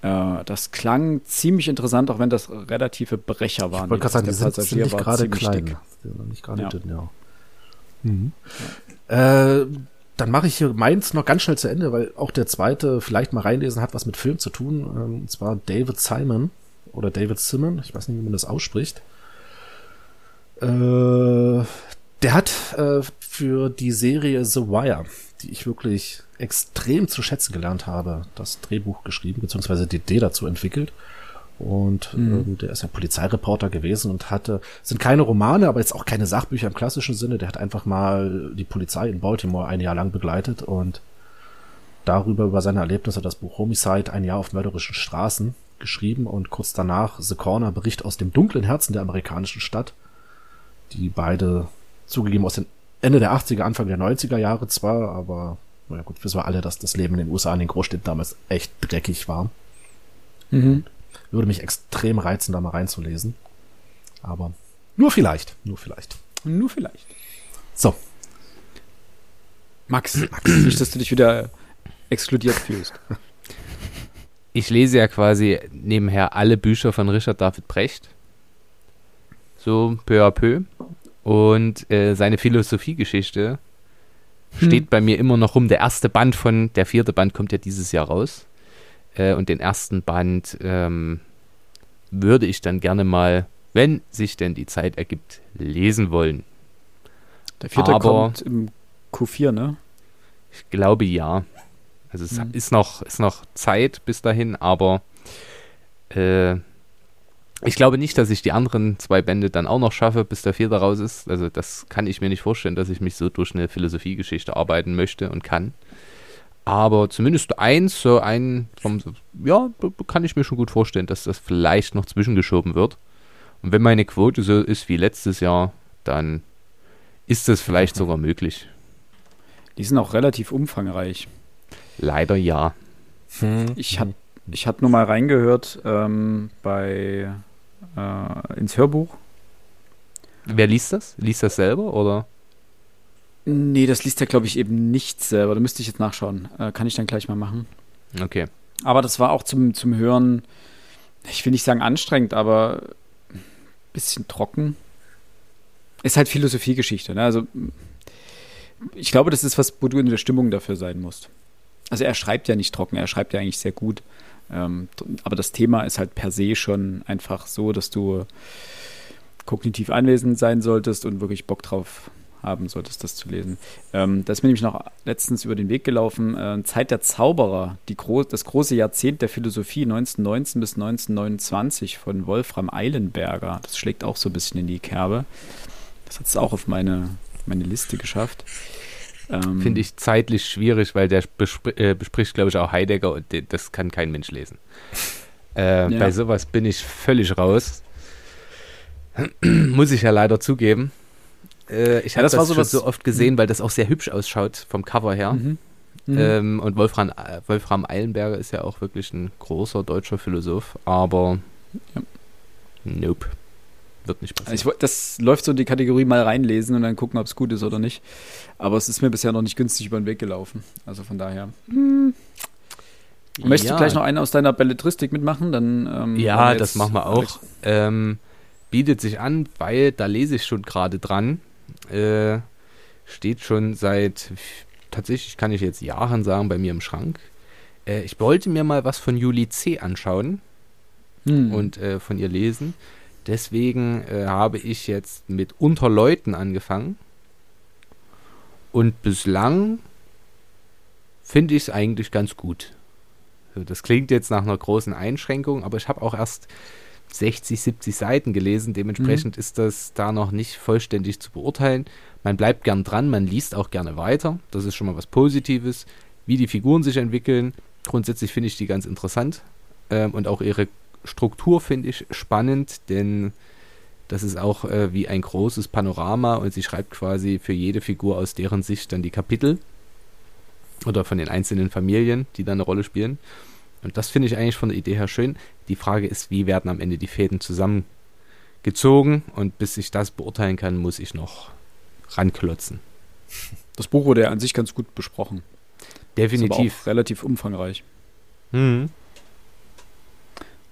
Äh, das klang ziemlich interessant, auch wenn das relative Brecher waren. Ich wollte gerade sagen, die sind, sind nicht war gerade klein. dick. Die sind noch nicht gerade Ja. dünn, ja. Mhm. Äh, dann mache ich hier meins noch ganz schnell zu Ende, weil auch der zweite vielleicht mal reinlesen hat was mit Film zu tun. Ähm, und zwar David Simon oder David Simon, ich weiß nicht, wie man das ausspricht. Äh, der hat äh, für die Serie The Wire, die ich wirklich extrem zu schätzen gelernt habe, das Drehbuch geschrieben, beziehungsweise die Idee dazu entwickelt. Und mhm. äh, der ist ja Polizeireporter gewesen und hatte, sind keine Romane, aber jetzt auch keine Sachbücher im klassischen Sinne. Der hat einfach mal die Polizei in Baltimore ein Jahr lang begleitet und darüber, über seine Erlebnisse, das Buch Homicide, ein Jahr auf mörderischen Straßen geschrieben und kurz danach The Corner, Bericht aus dem dunklen Herzen der amerikanischen Stadt, die beide zugegeben aus den Ende der 80er, Anfang der 90er Jahre zwar, aber naja gut, wissen wir alle, dass das Leben in den USA in den Großstädten damals echt dreckig war. Mhm. Würde mich extrem reizen, da mal reinzulesen. Aber nur vielleicht, nur vielleicht. Nur vielleicht. So. Max, Max <clears throat> nicht, dass du dich wieder exkludiert fühlst. <laughs> Ich lese ja quasi nebenher alle Bücher von Richard David Brecht. So peu à peu. Und äh, seine Philosophiegeschichte hm. steht bei mir immer noch rum. Der erste Band von, der vierte Band kommt ja dieses Jahr raus. Äh, und den ersten Band ähm, würde ich dann gerne mal, wenn sich denn die Zeit ergibt, lesen wollen. Der vierte Aber, kommt im Q4, ne? Ich glaube ja. Also es hm. ist, noch, ist noch Zeit bis dahin, aber äh, ich glaube nicht, dass ich die anderen zwei Bände dann auch noch schaffe, bis der vierte raus ist. Also das kann ich mir nicht vorstellen, dass ich mich so durch eine Philosophiegeschichte arbeiten möchte und kann. Aber zumindest eins, so ein, vom, ja, kann ich mir schon gut vorstellen, dass das vielleicht noch zwischengeschoben wird. Und wenn meine Quote so ist wie letztes Jahr, dann ist das vielleicht sogar möglich. Die sind auch relativ umfangreich. Leider ja. Hm. Ich hatte ich hab nur mal reingehört ähm, bei äh, ins Hörbuch. Wer liest das? Liest das selber oder? Nee, das liest er, glaube ich, eben nicht selber. Da müsste ich jetzt nachschauen. Äh, kann ich dann gleich mal machen. Okay. Aber das war auch zum, zum Hören, ich will nicht sagen anstrengend, aber ein bisschen trocken. Ist halt Philosophiegeschichte, ne? Also, ich glaube, das ist was, wo du in der Stimmung dafür sein musst. Also, er schreibt ja nicht trocken, er schreibt ja eigentlich sehr gut. Ähm, aber das Thema ist halt per se schon einfach so, dass du kognitiv anwesend sein solltest und wirklich Bock drauf haben solltest, das zu lesen. Ähm, da ist mir nämlich noch letztens über den Weg gelaufen, äh, Zeit der Zauberer, gro das große Jahrzehnt der Philosophie 1919 bis 1929 von Wolfram Eilenberger. Das schlägt auch so ein bisschen in die Kerbe. Das hat es auch auf meine, meine Liste geschafft. Ähm, Finde ich zeitlich schwierig, weil der bespr äh, bespricht, glaube ich, auch Heidegger und das kann kein Mensch lesen. Äh, ja. Bei sowas bin ich völlig raus. <clears throat> Muss ich ja leider zugeben. Äh, ich ja, habe das, das so, so oft gesehen, mhm. weil das auch sehr hübsch ausschaut vom Cover her. Mhm. Mhm. Ähm, und Wolfram, äh, Wolfram Eilenberger ist ja auch wirklich ein großer deutscher Philosoph, aber ja. nope. Wird nicht passieren. Ich, das läuft so in die Kategorie mal reinlesen und dann gucken, ob es gut ist oder nicht. Aber es ist mir bisher noch nicht günstig über den Weg gelaufen. Also von daher. Hm. Möchtest ja. du gleich noch einen aus deiner Belletristik mitmachen? Dann, ähm, ja, das machen wir auch. Ähm, bietet sich an, weil da lese ich schon gerade dran. Äh, steht schon seit, tatsächlich kann ich jetzt Jahren sagen, bei mir im Schrank. Äh, ich wollte mir mal was von Julie C. anschauen hm. und äh, von ihr lesen. Deswegen äh, habe ich jetzt mit Unterleuten angefangen. Und bislang finde ich es eigentlich ganz gut. Das klingt jetzt nach einer großen Einschränkung, aber ich habe auch erst 60, 70 Seiten gelesen. Dementsprechend mhm. ist das da noch nicht vollständig zu beurteilen. Man bleibt gern dran, man liest auch gerne weiter. Das ist schon mal was Positives. Wie die Figuren sich entwickeln, grundsätzlich finde ich die ganz interessant. Ähm, und auch ihre Struktur finde ich spannend, denn das ist auch äh, wie ein großes Panorama und sie schreibt quasi für jede Figur aus deren Sicht dann die Kapitel oder von den einzelnen Familien, die da eine Rolle spielen. Und das finde ich eigentlich von der Idee her schön. Die Frage ist, wie werden am Ende die Fäden zusammengezogen und bis ich das beurteilen kann, muss ich noch ranklotzen. Das Buch wurde ja an sich ganz gut besprochen. Definitiv. relativ umfangreich. Mhm.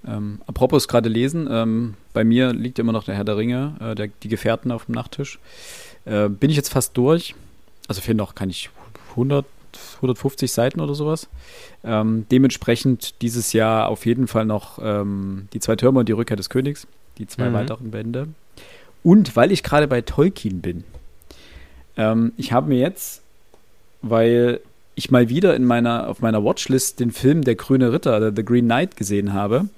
Ähm, apropos gerade lesen, ähm, bei mir liegt immer noch der Herr der Ringe, äh, der, die Gefährten auf dem Nachttisch. Äh, bin ich jetzt fast durch. Also fehlen noch, kann ich 100, 150 Seiten oder sowas. Ähm, dementsprechend dieses Jahr auf jeden Fall noch ähm, die zwei Türme und die Rückkehr des Königs, die zwei mhm. weiteren Bände. Und weil ich gerade bei Tolkien bin, Ähm, ich habe mir jetzt, weil ich mal wieder in meiner, auf meiner Watchlist den Film Der grüne Ritter, The Green Knight, gesehen habe,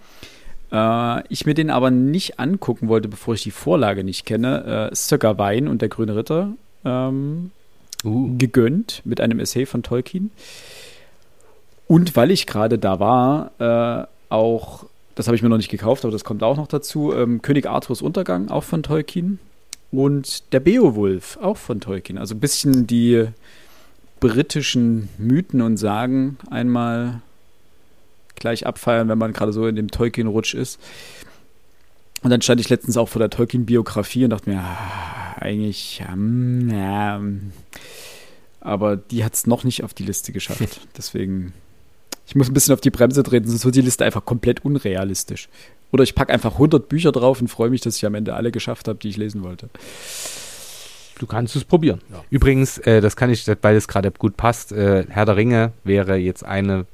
äh, ich mir den aber nicht angucken wollte, bevor ich die Vorlage nicht kenne, äh, Sir Wein und Der grüne Ritter ähm, uh. gegönnt mit einem Essay von Tolkien. Und weil ich gerade da war, äh, auch, das habe ich mir noch nicht gekauft, aber das kommt auch noch dazu, ähm, König Arthurs Untergang, auch von Tolkien. Und der Beowulf, auch von Tolkien. Also ein bisschen die britischen Mythen und Sagen einmal gleich abfeiern, wenn man gerade so in dem Tolkien-Rutsch ist. Und dann stand ich letztens auch vor der Tolkien-Biografie und dachte mir, ah, eigentlich, ähm, ja, aber die hat es noch nicht auf die Liste geschafft. <laughs> Deswegen ich muss ein bisschen auf die Bremse treten, sonst wird die Liste einfach komplett unrealistisch. Oder ich packe einfach 100 Bücher drauf und freue mich, dass ich am Ende alle geschafft habe, die ich lesen wollte. Du kannst es probieren. Ja. Übrigens, äh, das kann ich, weil es gerade gut passt, äh, Herr der Ringe wäre jetzt eine,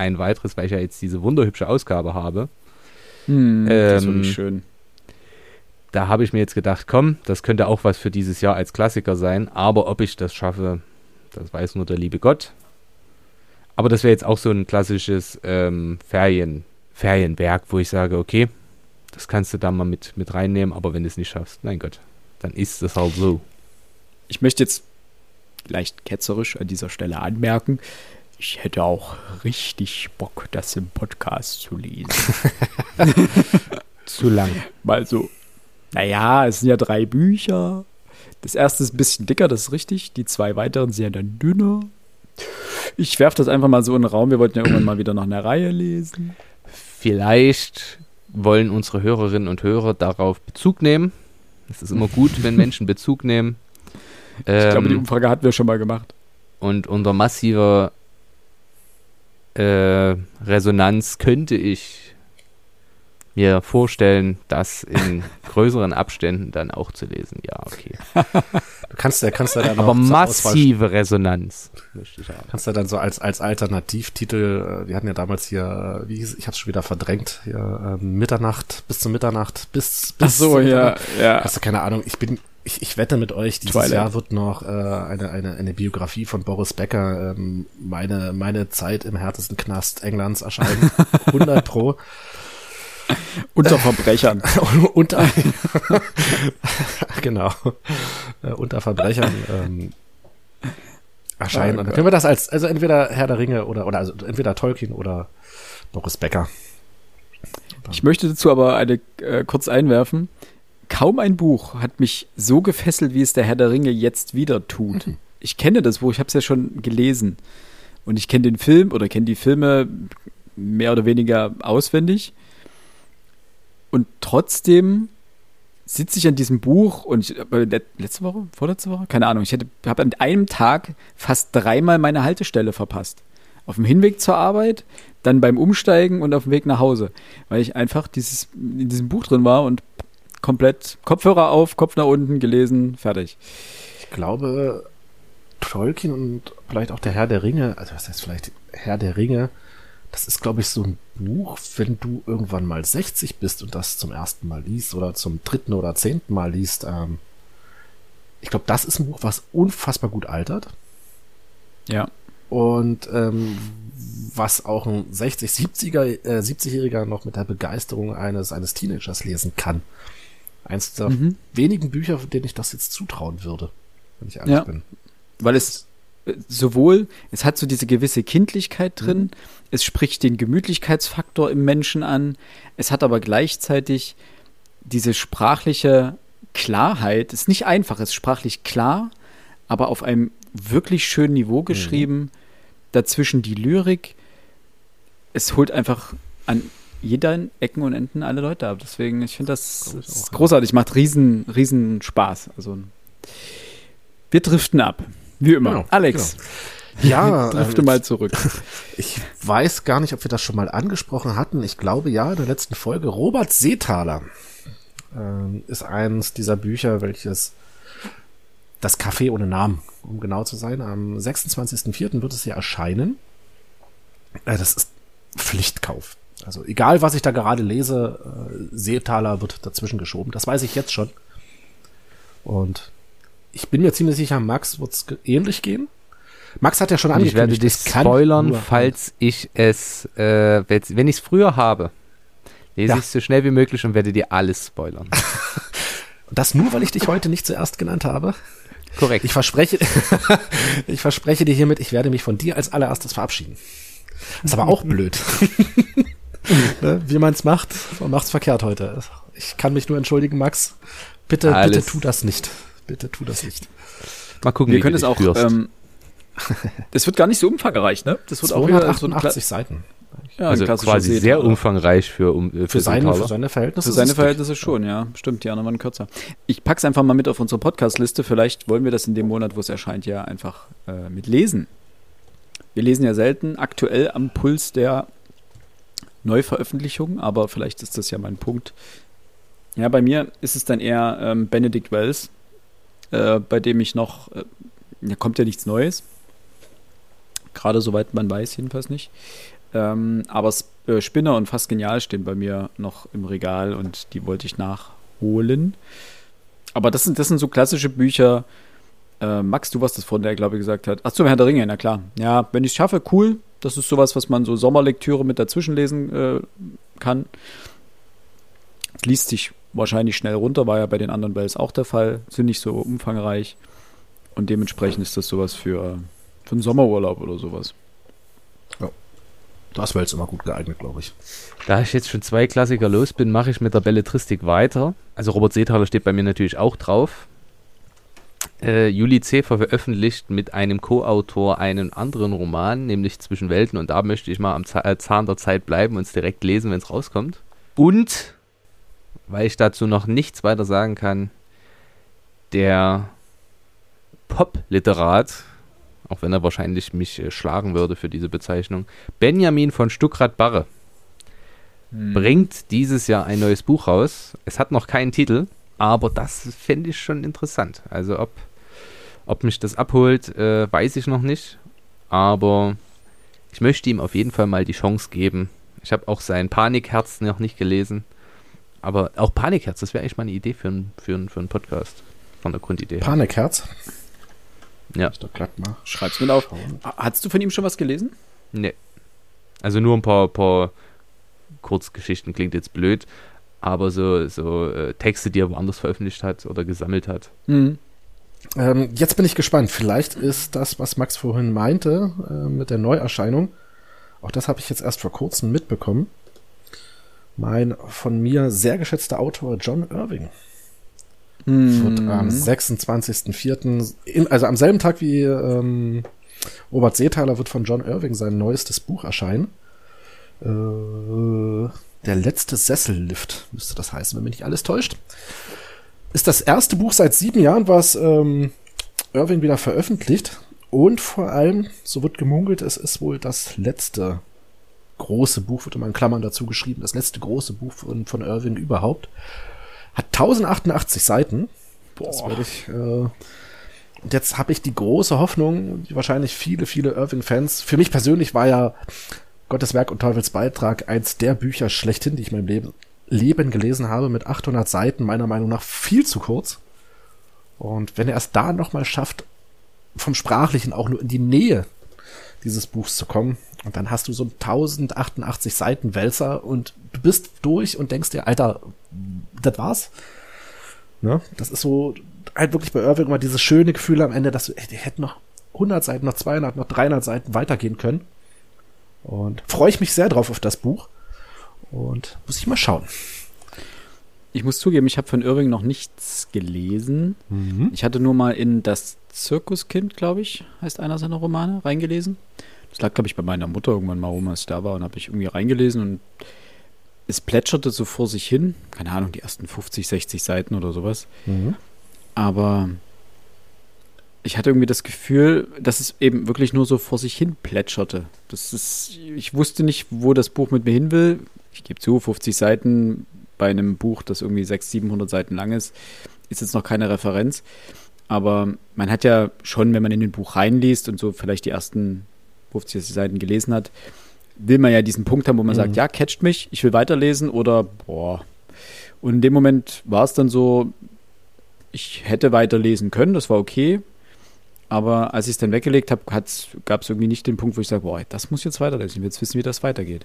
ein weiteres, weil ich ja jetzt diese wunderhübsche Ausgabe habe. Hm, ähm, das ist wirklich schön. Da habe ich mir jetzt gedacht, komm, das könnte auch was für dieses Jahr als Klassiker sein, aber ob ich das schaffe, das weiß nur der liebe Gott. Aber das wäre jetzt auch so ein klassisches ähm, Ferien, Ferienwerk, wo ich sage, okay, das kannst du da mal mit, mit reinnehmen, aber wenn du es nicht schaffst, mein Gott, dann ist es halt so. Ich möchte jetzt leicht ketzerisch an dieser Stelle anmerken, ich hätte auch richtig Bock, das im Podcast zu lesen. <laughs> zu lang. Mal so. Naja, es sind ja drei Bücher. Das erste ist ein bisschen dicker, das ist richtig. Die zwei weiteren sind ja dann dünner. Ich werfe das einfach mal so in den Raum. Wir wollten ja irgendwann mal wieder noch eine Reihe lesen. Vielleicht wollen unsere Hörerinnen und Hörer darauf Bezug nehmen. Es ist immer gut, wenn Menschen Bezug nehmen. Ich ähm, glaube, die ähm, Umfrage hatten wir schon mal gemacht. Und unter massiver äh, Resonanz könnte ich mir vorstellen, das in <laughs> größeren Abständen dann auch zu lesen. Ja, okay. Du kannst ja, kannst ja dann Aber massive Resonanz. Kannst du dann so als, als Alternativtitel, äh, wir hatten ja damals hier, äh, wie hieß, ich hab's schon wieder verdrängt, hier, äh, Mitternacht, bis zur Mitternacht, bis, bis Ach so, ja, ja. Hast du keine Ahnung, ich bin, ich, ich wette mit euch, dieses Twilight. Jahr wird noch äh, eine, eine, eine Biografie von Boris Becker, ähm, meine, meine Zeit im härtesten Knast Englands erscheinen. <laughs> 100 pro. Unter Verbrechern. <laughs> unter, <laughs> genau. Äh, unter Verbrechern ähm, erscheinen. Oh, dann können wir das als, also entweder Herr der Ringe oder, oder also entweder Tolkien oder Boris Becker. Ich möchte dazu aber eine äh, kurz einwerfen. Kaum ein Buch hat mich so gefesselt, wie es der Herr der Ringe jetzt wieder tut. Mhm. Ich kenne das Buch, ich habe es ja schon gelesen. Und ich kenne den Film oder kenne die Filme mehr oder weniger auswendig. Und trotzdem sitze ich an diesem Buch und ich, äh, letzte Woche, vorletzte Woche, keine Ahnung, ich habe an einem Tag fast dreimal meine Haltestelle verpasst. Auf dem Hinweg zur Arbeit, dann beim Umsteigen und auf dem Weg nach Hause, weil ich einfach dieses, in diesem Buch drin war und komplett Kopfhörer auf, Kopf nach unten, gelesen, fertig. Ich glaube, Tolkien und vielleicht auch der Herr der Ringe, also was heißt vielleicht Herr der Ringe, das ist, glaube ich, so ein Buch, wenn du irgendwann mal 60 bist und das zum ersten Mal liest oder zum dritten oder zehnten Mal liest. Ähm, ich glaube, das ist ein Buch, was unfassbar gut altert. Ja. Und ähm, was auch ein 60, 70er, äh, 70-Jähriger noch mit der Begeisterung eines, eines Teenagers lesen kann. Eins der mhm. wenigen Bücher, denen ich das jetzt zutrauen würde, wenn ich ehrlich ja. bin. Weil es sowohl, es hat so diese gewisse Kindlichkeit drin, mhm. es spricht den Gemütlichkeitsfaktor im Menschen an, es hat aber gleichzeitig diese sprachliche Klarheit, es ist nicht einfach, es ist sprachlich klar, aber auf einem wirklich schönen Niveau geschrieben, mhm. dazwischen die Lyrik, es holt einfach an jeder Ecken und Enden alle Leute ab. Deswegen, ich finde das, das großartig, macht riesen, riesen Spaß. Also wir driften ab. Wie immer. Genau, Alex. Genau. <laughs> Ja, drifte äh, mal zurück. <laughs> Ich weiß gar nicht, ob wir das schon mal angesprochen hatten. Ich glaube ja, in der letzten Folge. Robert Seethaler äh, ist eines dieser Bücher, welches das Café ohne Namen, um genau zu sein. Am 26.04. wird es ja erscheinen. Äh, das ist Pflichtkauf. Also egal, was ich da gerade lese, äh, Seetaler wird dazwischen geschoben. Das weiß ich jetzt schon. Und ich bin mir ziemlich sicher, Max wird es ähnlich gehen. Max hat ja schon Und ich werde angekündigt, dich spoilern, falls ich es, äh, wenn ich es früher habe, lese Ja. ich es so schnell wie möglich und werde dir alles spoilern. Und <laughs> das nur, weil ich dich heute nicht zuerst genannt habe. Korrekt. Ich verspreche, <laughs> ich verspreche dir hiermit, ich werde mich von dir als allererstes verabschieden. Ist aber auch <laughs> blöd. <laughs> ne? Wie man es macht, man macht's verkehrt heute. Ich kann mich nur entschuldigen, Max. Bitte, Alles. bitte tu das nicht. Bitte tu das nicht. Mal gucken, Wir wie können es auch. führst. Ähm, das wird gar nicht so umfangreich, ne? Das wird auch wieder so 288 Seiten. Ja, also quasi sehr Seetaler. umfangreich für, um, äh, Für seine, Seetaler. für seine Verhältnisse. Für seine es Verhältnisse schon, ja. Stimmt, die anderen waren kürzer. Ich pack's einfach mal mit auf unsere Podcast-Liste. Vielleicht wollen wir das in dem Monat, wo es erscheint, ja einfach äh, mit lesen. Wir lesen ja selten aktuell am Puls der Neuveröffentlichung, aber vielleicht ist das ja mein Punkt. Ja, bei mir ist es dann eher ähm, Benedict Wells, äh, bei dem ich noch, äh, ja, kommt ja nichts Neues. Gerade soweit man weiß, jedenfalls nicht. Ähm, aber äh, Spinner und Fast Genial stehen bei mir noch im Regal und die wollte ich nachholen. Aber das sind, das sind so klassische Bücher. Äh, Max, du warst das von der, glaube ich, gesagt hat. Ach so, Herr der Ringe, na klar. Ja, wenn ich es schaffe, cool. Das ist sowas, was man so Sommerlektüre mit dazwischen lesen äh, kann. Es liest sich wahrscheinlich schnell runter, war ja bei den anderen Bells auch der Fall. Sind nicht so umfangreich. Und dementsprechend ist das sowas für, für einen Sommerurlaub oder sowas. Das wäre jetzt immer gut geeignet, glaube ich. Da ich jetzt schon zwei Klassiker los bin, mache ich mit der Belletristik weiter. Also Robert Seethaler steht bei mir natürlich auch drauf. Äh, Juli Zefer veröffentlicht mit einem Co-Autor einen anderen Roman, nämlich Zwischen Welten. Und da möchte ich mal am äh, Zahn der Zeit bleiben und es direkt lesen, wenn es rauskommt. Und, weil ich dazu noch nichts weiter sagen kann, der Pop-Literat, auch wenn er wahrscheinlich mich äh, schlagen würde für diese Bezeichnung, Benjamin von Stuckrad-Barre bringt dieses Jahr ein neues Buch raus. Es hat noch keinen Titel, aber das fände ich schon interessant. Also ob, ob mich das abholt, äh, weiß ich noch nicht. Aber ich möchte ihm auf jeden Fall mal die Chance geben. Ich habe auch sein Panikherz noch nicht gelesen. Aber auch Panikherz, das wäre eigentlich mal eine Idee für, ein, für, ein, für einen Podcast. Von der Grundidee. her. Panikherz. Ja. Ich doch glatt mal. Schreib's mit auf. Hast du von ihm schon was gelesen? Nee. Also nur ein paar, paar Kurzgeschichten, klingt jetzt blöd, aber so, so äh, Texte, die er woanders veröffentlicht hat oder gesammelt hat. Mhm. Ähm, jetzt bin ich gespannt. Vielleicht ist das, was Max vorhin meinte, äh, mit der Neuerscheinung. Auch das habe ich jetzt erst vor kurzem mitbekommen. Mein von mir sehr geschätzter Autor John Irving wird am 26.04., in- also am selben Tag wie ähm, Robert Seethaler, wird von John Irving sein neuestes Buch erscheinen. Äh, der letzte Sessellift müsste das heißen, wenn mich nicht alles täuscht. Ist das erste Buch seit sieben Jahren, was ähm, Irving wieder veröffentlicht. Und vor allem, so wird gemunkelt, es ist wohl das letzte große Buch, wird immer in Klammern dazu geschrieben, das letzte große Buch von, von Irving überhaupt. Hat 1088 Seiten. Das werde ich. Äh, und jetzt habe ich die große Hoffnung, die wahrscheinlich viele, viele Irving-Fans. Für mich persönlich war ja Gottes Werk und Teufels Beitrag eins der Bücher schlechthin, die ich in meinem Leben, Leben gelesen habe, mit 800 Seiten, meiner Meinung nach viel zu kurz. Und wenn er es da nochmal schafft, vom Sprachlichen auch nur in die Nähe dieses Buchs zu kommen, und dann hast du so ein 1088 Seiten Wälzer und du bist durch und denkst dir, Alter, das war's. Ne? Das ist so halt wirklich bei Irving immer dieses schöne Gefühl am Ende, dass du, ey, die hätten noch 100 Seiten, noch 200, noch 300 Seiten weitergehen können. Und freue ich mich sehr drauf auf das Buch. Und muss ich mal schauen. Ich muss zugeben, ich habe von Irving noch nichts gelesen. Ich hatte nur mal in Das Zirkuskind, glaube ich, heißt einer seiner Romane, reingelesen. Das lag, glaube ich, bei meiner Mutter irgendwann mal rum, als ich da war und habe ich irgendwie reingelesen und es plätscherte so vor sich hin. Keine Ahnung, die ersten 50, 60 Seiten oder sowas. Mhm. Aber ich hatte irgendwie das Gefühl, dass es eben wirklich nur so vor sich hin plätscherte. Das ist, ich wusste nicht, wo das Buch mit mir hin will. Ich gebe zu, 50 Seiten bei einem Buch, das irgendwie 600, 700 Seiten lang ist, ist jetzt noch keine Referenz. Aber man hat ja schon, wenn man in ein Buch reinliest und so vielleicht die ersten 50 Seiten gelesen hat, will man ja diesen Punkt haben, wo man Mhm. sagt, ja, catcht mich, ich will weiterlesen oder boah. Und in dem Moment war es dann so, ich hätte weiterlesen können, das war okay. Aber als ich es dann weggelegt habe, gab es irgendwie nicht den Punkt, wo ich sage, boah, das muss jetzt weiterlesen. Ich will jetzt wissen, wie das weitergeht.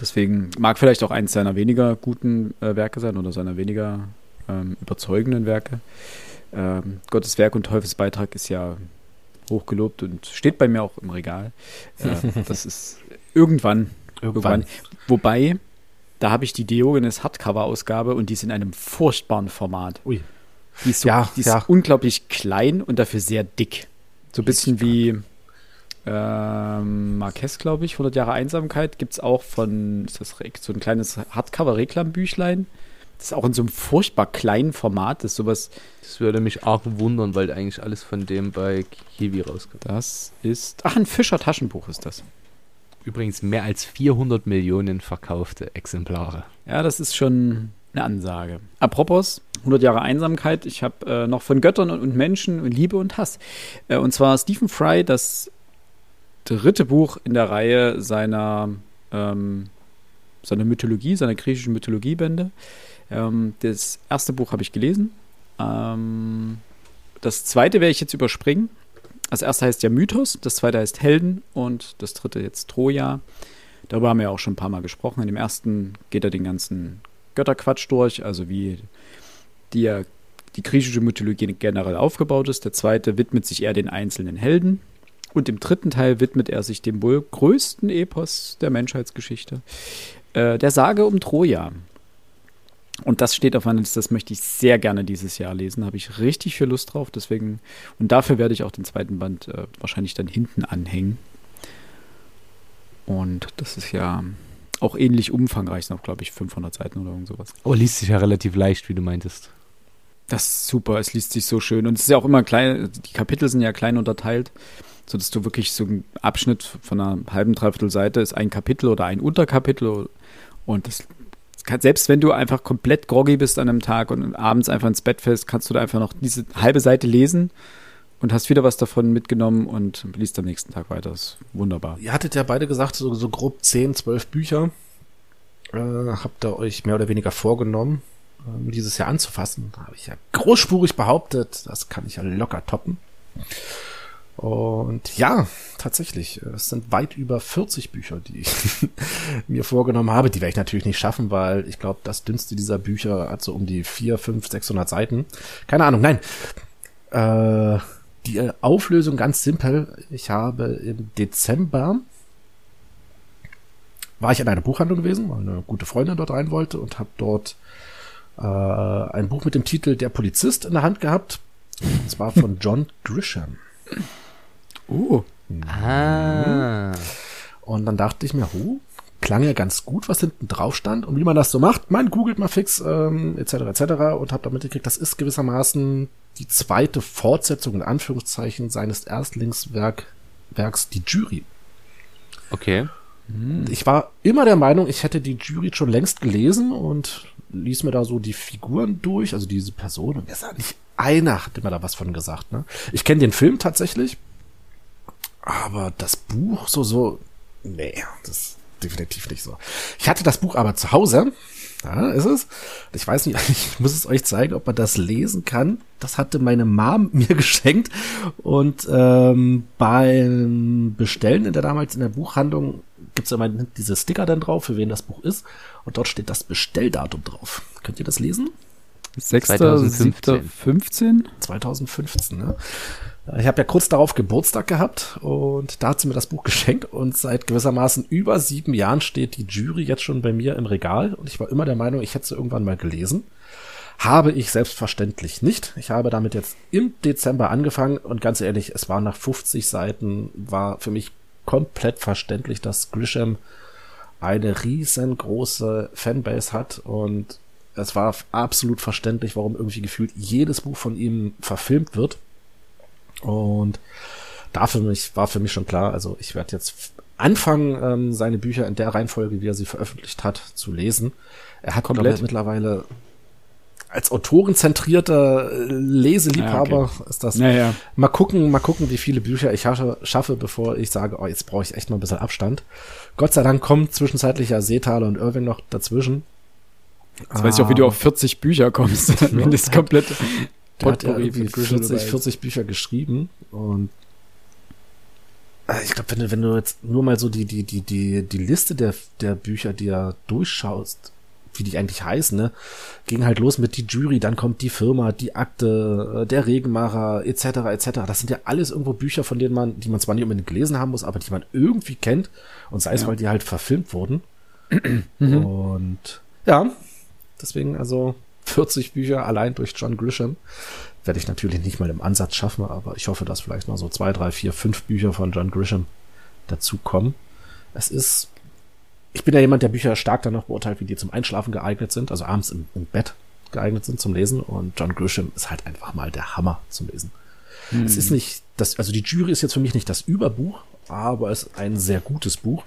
Deswegen mag vielleicht auch eins seiner weniger guten äh, Werke sein oder seiner weniger ähm, überzeugenden Werke. Ähm, Gottes Werk und Teufels Beitrag ist ja hochgelobt und steht bei mir auch im Regal. Äh, <laughs> das ist irgendwann, irgendwann. irgendwann. Wobei, da habe ich die Diogenes Hardcover-Ausgabe und die ist in einem furchtbaren Format. Ui. Die ist, so, ja, die ist ja. unglaublich klein und dafür sehr dick. So ein bisschen wie ähm, Marquez, glaube ich, 100 Jahre Einsamkeit. Gibt es auch von, ist das so ein kleines Hardcover-Reklambüchlein. Das ist auch in so einem furchtbar kleinen Format. Das ist sowas. Das würde mich arg wundern, weil eigentlich alles von dem bei Kiwi rauskommt. Das ist. Ach, ein Fischer-Taschenbuch ist das. Übrigens mehr als 400 Millionen verkaufte Exemplare. Ja, das ist schon eine Ansage. Apropos 100 Jahre Einsamkeit. Ich habe äh, noch von Göttern und, Menschen und Liebe und Hass. Äh, und zwar Stephen Fry, das dritte Buch in der Reihe seiner, ähm, seiner Mythologie, seiner griechischen Mythologiebände. Ähm, das erste Buch habe ich gelesen. Ähm, das zweite werde ich jetzt überspringen. Das erste heißt ja Mythos, das zweite heißt Helden und das dritte jetzt Troja. Darüber haben wir ja auch schon ein paar Mal gesprochen. In dem ersten geht er den ganzen Götterquatsch durch, also wie die, die griechische Mythologie generell aufgebaut ist. Der zweite widmet sich eher den einzelnen Helden. Und im dritten Teil widmet er sich dem wohl größten Epos der Menschheitsgeschichte, äh, der Sage um Troja. Und das steht auf meiner Liste, das möchte ich sehr gerne dieses Jahr lesen. Da habe ich richtig viel Lust drauf. Deswegen, und dafür werde ich auch den zweiten Band äh, wahrscheinlich dann hinten anhängen. Und das ist ja auch ähnlich umfangreich, noch glaube ich 500 Seiten oder irgend sowas. Aber liest sich ja relativ leicht, wie du meintest. Das ist super, es liest sich so schön. Und es ist ja auch immer klein, die Kapitel sind ja klein unterteilt, sodass du wirklich so ein Abschnitt von einer halben, dreiviertel Seite ist ein Kapitel oder ein Unterkapitel. Und das selbst wenn du einfach komplett groggy bist an einem Tag und abends einfach ins Bett fällst, kannst du da einfach noch diese halbe Seite lesen und hast wieder was davon mitgenommen und liest am nächsten Tag weiter. Das ist wunderbar. Ihr hattet ja beide gesagt, so, so grob 10, 12 Bücher äh, habt ihr euch mehr oder weniger vorgenommen, äh, dieses Jahr anzufassen. Da habe ich ja großspurig behauptet, das kann ich ja locker toppen. Und ja, tatsächlich, es sind weit über 40 Bücher, die ich <laughs> mir vorgenommen habe. Die werde ich natürlich nicht schaffen, weil ich glaube, das dünnste dieser Bücher hat so um die 4, 5, 600 Seiten. Keine Ahnung, nein. Äh, die Auflösung ganz simpel. Ich habe im Dezember war ich in einer Buchhandlung gewesen, weil eine gute Freundin dort rein wollte und habe dort äh, ein Buch mit dem Titel Der Polizist in der Hand gehabt. Und zwar von John Grisham. Oh. Ah. Und dann dachte ich mir, huh, klang ja ganz gut, was hinten drauf stand. Und wie man das so macht, man googelt mal fix, ähm, etc., etc. und habe damit gekriegt, das ist gewissermaßen die zweite Fortsetzung, in Anführungszeichen, seines Erstlingswerks, die Jury. Okay. Ich war immer der Meinung, ich hätte die Jury schon längst gelesen und ließ mir da so die Figuren durch, also diese Person. Und mir ist nicht einer, hat immer da was von gesagt. Ne? Ich kenne den Film tatsächlich, aber das Buch so, so, nee, das ist definitiv nicht so. Ich hatte das Buch aber zu Hause. Da ist es. Ich weiß nicht, <laughs> ich muss es euch zeigen, ob man das lesen kann. Das hatte meine Mom <laughs> mir geschenkt. Und ähm, beim Bestellen in der damals in der Buchhandlung gibt's immer diese Sticker dann drauf, für wen das Buch ist. Und dort steht das Bestelldatum drauf. Könnt ihr das lesen? 6.7.15? 2015, ne? Ich habe ja kurz darauf Geburtstag gehabt und da hat sie mir das Buch <laughs> geschenkt und seit gewissermaßen über sieben Jahren steht die Jury jetzt schon bei mir im Regal und ich war immer der Meinung, ich hätte sie irgendwann mal gelesen. Habe ich selbstverständlich nicht. Ich habe damit jetzt im Dezember angefangen und ganz ehrlich, es war nach 50 Seiten, war für mich komplett verständlich, dass Grisham eine riesengroße Fanbase hat und es war absolut verständlich, warum irgendwie gefühlt jedes Buch von ihm verfilmt wird. Und da für mich, war für mich schon klar, also ich werde jetzt anfangen, ähm, seine Bücher in der Reihenfolge, wie er sie veröffentlicht hat, zu lesen. Er hat komplett mittlerweile als autorenzentrierter äh, Leseliebhaber ja, okay. ist das. Ja, ja. Mal gucken, mal gucken, wie viele Bücher ich schaffe, bevor ich sage, oh, jetzt brauche ich echt mal ein bisschen Abstand. Gott sei Dank kommt zwischenzeitlich ja Seetaler und Irving noch dazwischen. Jetzt weiß ich auch, wie du Ah. auf 40 Bücher kommst. <laughs> Wenn das komplett Der hat ja irgendwie von Grisham 40, dabei ist. 40 Bücher geschrieben und äh, ich glaube, wenn du, wenn du jetzt nur mal so die, die, die, die, die Liste der, der Bücher, die er durchschaust, wie die eigentlich heißen, ne, ging halt los mit die Jury, dann kommt die Firma, die Akte, äh, der Regenmacher, etc., etc. Das sind ja alles irgendwo Bücher, von denen man, die man zwar nicht unbedingt gelesen haben muss, aber die man irgendwie kennt und sei es, Ja. weil die halt verfilmt wurden. Mhm. Und ja, deswegen also 40 Bücher allein durch John Grisham. Werde ich natürlich nicht mal im Ansatz schaffen, aber ich hoffe, dass vielleicht noch so zwei, drei, vier, fünf Bücher von John Grisham dazukommen. Es ist, ich bin ja jemand, der Bücher stark danach beurteilt, wie die zum Einschlafen geeignet sind, also abends im, im Bett geeignet sind zum Lesen und John Grisham ist halt einfach mal der Hammer zum Lesen. Es ist nicht das, also die Jury ist jetzt für mich nicht das Überbuch, aber es ist ein sehr gutes Buch.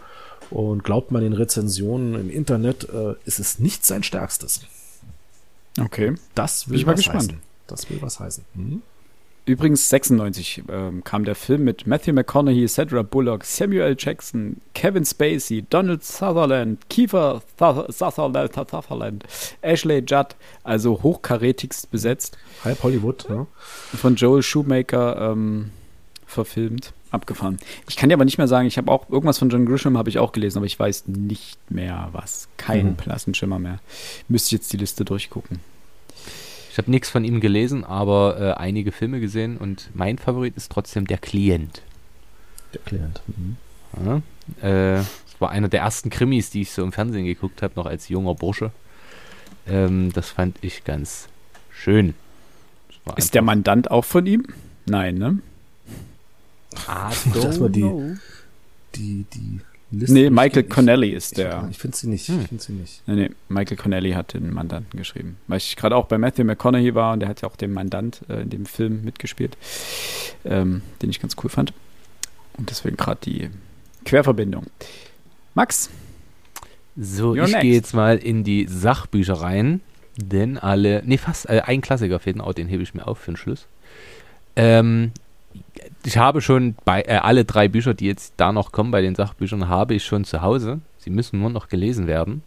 Und glaubt man den Rezensionen im Internet, äh, ist es nicht sein stärkstes. Okay. Das will Bin ich mal was gespannt. heißen. Das will was heißen. Mhm. Übrigens 96 ähm, kam der Film mit Matthew McConaughey, Sandra Bullock, Samuel. Jackson, Kevin Spacey, Donald Sutherland, Kiefer Sutherland, Sutherland, Ashley Judd, also hochkarätigst besetzt, Halb Hollywood. Ne? von Joel Shoemaker ähm, verfilmt, abgefahren. Ich kann dir aber nicht mehr sagen, ich habe auch irgendwas von John Grisham habe ich auch gelesen, aber ich weiß nicht mehr was. Kein Mhm. blassen Schimmer mehr. Müsste ich jetzt die Liste durchgucken. Ich habe nichts von ihm gelesen, aber äh, einige Filme gesehen und mein Favorit ist trotzdem Der Klient. Der Klient. Mhm. Ja, äh, das war einer der ersten Krimis, die ich so im Fernsehen geguckt habe, noch als junger Bursche. Ähm, das fand ich ganz schön. Ist der Mandant auch von ihm? Nein, ne? Ah, Lass mal die-. Die, die Liste. Nee, Michael ich- Connelly ist Ich, der. ich finde sie nicht. Hm. Ich finde sie nicht. Nee, nee, Michael Connelly hat den Mandanten geschrieben. Weil ich gerade auch bei Matthew McConaughey war und der hat ja auch den Mandant äh, in dem Film mitgespielt, ähm, den ich ganz cool fand. Und deswegen gerade die Querverbindung. Max, So, You're ich gehe jetzt mal in die Sachbücher rein, denn alle, nee, fast, äh, ein Klassiker fehlt noch, den hebe ich mir auf für den Schluss. Ähm, ich habe schon bei, äh, alle drei Bücher, die jetzt da noch kommen bei den Sachbüchern, habe ich schon zu Hause. Sie müssen nur noch gelesen werden.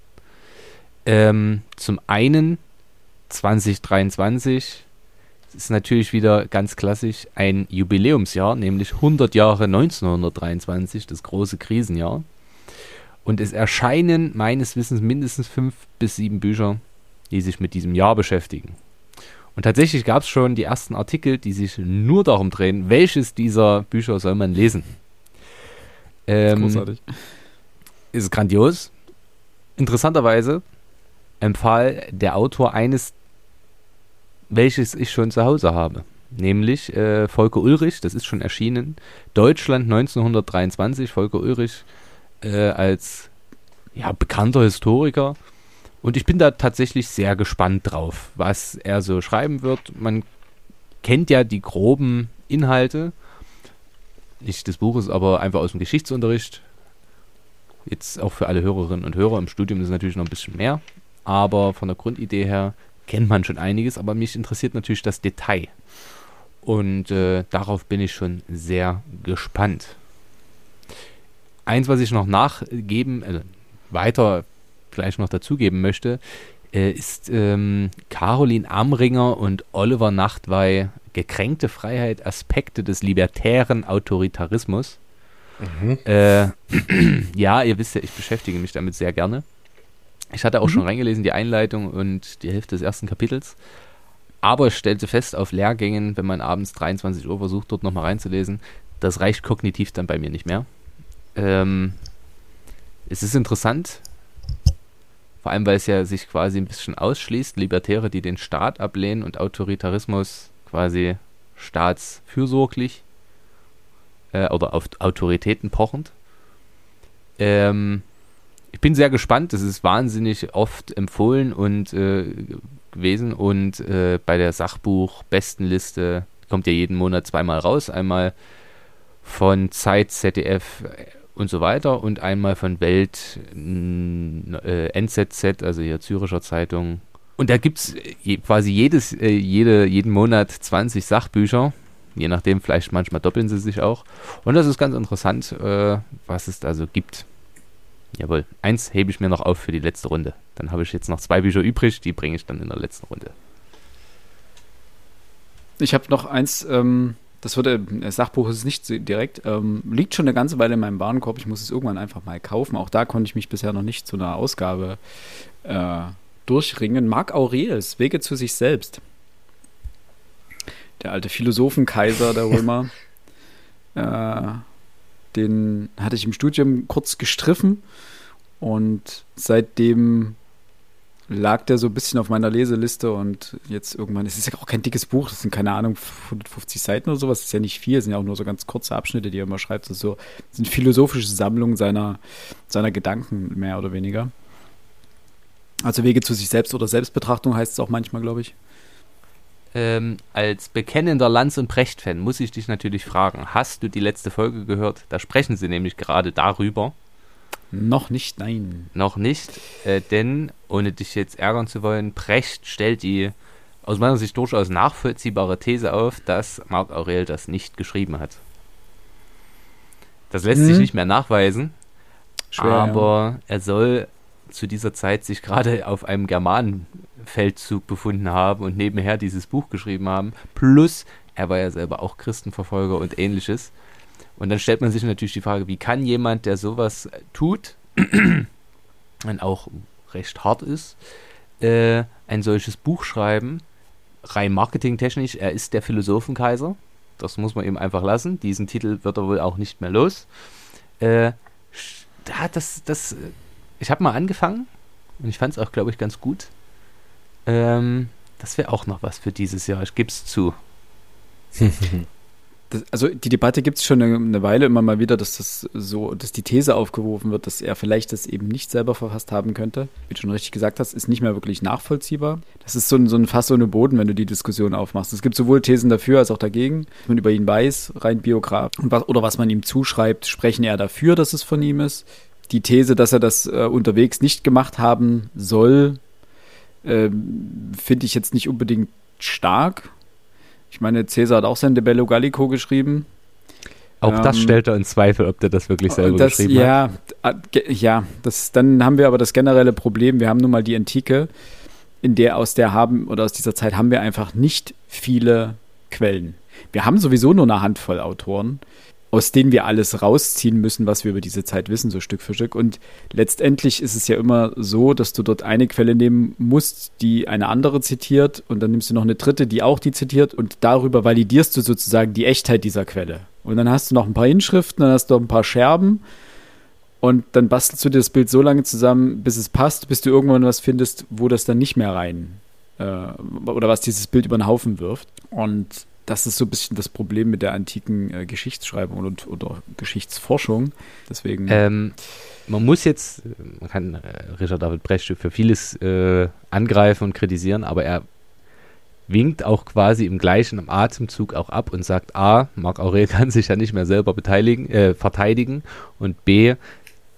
Ähm, zum einen 2023 ist natürlich wieder ganz klassisch ein Jubiläumsjahr, nämlich 100 Jahre 1923, das große Krisenjahr. Und es erscheinen meines Wissens mindestens fünf bis sieben Bücher, die sich mit diesem Jahr beschäftigen. Und tatsächlich gab es schon die ersten Artikel, die sich nur darum drehen, welches dieser Bücher soll man lesen. Ähm, großartig. ist grandios. Interessanterweise empfahl der Autor eines, welches ich schon zu Hause habe. Nämlich äh, Volker Ulrich, das ist schon erschienen. Deutschland 1923, Volker Ulrich äh, als ja, bekannter Historiker. Und ich bin da tatsächlich sehr gespannt drauf, was er so schreiben wird. Man kennt ja die groben Inhalte, nicht des Buches, aber einfach aus dem Geschichtsunterricht. Jetzt auch für alle Hörerinnen und Hörer im Studium ist es natürlich noch ein bisschen mehr. Aber von der Grundidee her kennt man schon einiges. Aber mich interessiert natürlich das Detail. Und äh, darauf bin ich schon sehr gespannt. Eins, was ich noch nachgeben, also weiter vielleicht noch dazugeben möchte, äh, ist ähm, Caroline Amringer und Oliver Nachtwey Gekränkte Freiheit, Aspekte des libertären Autoritarismus. Mhm. Äh, <clears throat> ja, ihr wisst ja, ich beschäftige mich damit sehr gerne. Ich hatte auch schon reingelesen, die Einleitung und die Hälfte des ersten Kapitels. Aber ich stellte fest, auf Lehrgängen, wenn man abends 23 Uhr versucht, dort nochmal reinzulesen, das reicht kognitiv dann bei mir nicht mehr. Ähm, es ist interessant, vor allem weil es ja sich quasi ein bisschen ausschließt, Libertäre, die den Staat ablehnen und Autoritarismus quasi staatsfürsorglich äh, oder auf Autoritäten pochend. Ähm, ich bin sehr gespannt. Es ist wahnsinnig oft empfohlen und äh, gewesen und äh, bei der Sachbuch-Bestenliste kommt ja jeden Monat zweimal raus. Einmal von Zeit, ZDF und so weiter und einmal von Welt, äh, NZZ, also hier Züricher Zeitung. Und da gibt es je, quasi jedes, äh, jede, jeden Monat 20 Sachbücher. Je nachdem, vielleicht manchmal doppeln sie sich auch. Und das ist ganz interessant, äh, was es da so gibt. Jawohl. Eins hebe ich mir noch auf für die letzte Runde. Dann habe ich jetzt noch zwei Bücher übrig, die bringe ich dann in der letzten Runde. Ich habe noch eins, ähm, das wird, das Sachbuch ist nicht direkt, ähm, liegt schon eine ganze Weile in meinem Warenkorb. Ich muss es irgendwann einfach mal kaufen. Auch da konnte ich mich bisher noch nicht zu einer Ausgabe äh, durchringen. Marc Aurelius, Wege zu sich selbst. Der alte Philosophenkaiser der <laughs> Römer. äh, den hatte ich im Studium kurz gestriffen und seitdem lag der so ein bisschen auf meiner Leseliste und jetzt irgendwann, es ist ja auch kein dickes Buch, das sind keine Ahnung, 150 Seiten oder sowas, ist ja nicht viel, sind ja auch nur so ganz kurze Abschnitte, die er immer schreibt, das, so, sind philosophische Sammlungen seiner, seiner Gedanken, mehr oder weniger. Also Wege zu sich selbst oder Selbstbetrachtung heißt es auch manchmal, glaube ich. Ähm, als bekennender Lanz- und Brecht-Fan muss ich dich natürlich fragen, hast du die letzte Folge gehört? Da sprechen sie nämlich gerade darüber. Noch nicht, nein. Noch nicht, äh, denn, ohne dich jetzt ärgern zu wollen, Brecht stellt die aus meiner Sicht durchaus nachvollziehbare These auf, dass Marc Aurel das nicht geschrieben hat. Das lässt hm. sich nicht mehr nachweisen, Schwer, aber ja. er soll zu dieser Zeit sich gerade auf einem Germanenfeldzug befunden haben und nebenher dieses Buch geschrieben haben. Plus, er war ja selber auch Christenverfolger und ähnliches. Und dann stellt man sich natürlich die Frage, wie kann jemand, der sowas tut <clears throat> und auch recht hart ist, äh, ein solches Buch schreiben, rein marketingtechnisch, er ist der Philosophenkaiser. Das muss man eben einfach lassen. Diesen Titel wird er wohl auch nicht mehr los. Äh, das, das, ich habe mal angefangen und ich fand es auch, glaube ich, ganz gut. Ähm, das wäre auch noch was für dieses Jahr. Ich gebe es zu. <laughs> das, also die Debatte gibt es schon eine, eine, Weile immer mal wieder, dass das so, dass die These aufgeworfen wird, dass er vielleicht das eben nicht selber verfasst haben könnte. Wie du schon richtig gesagt hast, ist nicht mehr wirklich nachvollziehbar. Das ist so ein, so ein Fass ohne Boden, wenn du die Diskussion aufmachst. Es gibt sowohl Thesen dafür als auch dagegen. Was man über ihn weiß, rein biograf, oder was man ihm zuschreibt, sprechen eher dafür, dass es von ihm ist. Die These, dass er das äh, unterwegs nicht gemacht haben soll, äh, finde ich jetzt nicht unbedingt stark ich meine, Cäsar hat auch sein De Bello Gallico geschrieben. Auch ähm, das stellt er in Zweifel, ob der das wirklich selber das, geschrieben ja, hat. Ja, das, dann haben wir aber das generelle Problem, wir haben nun mal die Antike, in der aus der haben oder aus dieser Zeit haben wir einfach nicht viele Quellen. Wir haben sowieso nur eine Handvoll Autoren aus denen wir alles rausziehen müssen, was wir über diese Zeit wissen, so Stück für Stück. Und letztendlich ist es ja immer so, dass du dort eine Quelle nehmen musst, die eine andere zitiert, und dann nimmst du noch eine dritte, die auch die zitiert, und darüber validierst du sozusagen die Echtheit dieser Quelle. Und dann hast du noch ein paar Inschriften, dann hast du noch ein paar Scherben, und dann bastelst du dir das Bild so lange zusammen, bis es passt, bis du irgendwann was findest, wo das dann nicht mehr rein äh, oder was dieses Bild über den Haufen wirft. Und das ist so ein bisschen das Problem mit der antiken äh, Geschichtsschreibung und oder Geschichtsforschung. Deswegen. Ähm, man muss jetzt, man kann äh, Richard David Brecht für vieles äh, angreifen und kritisieren, aber er winkt auch quasi im gleichen Atemzug auch ab und sagt: A, Marc Aurel <laughs> kann sich ja nicht mehr selber beteiligen, äh, verteidigen und B,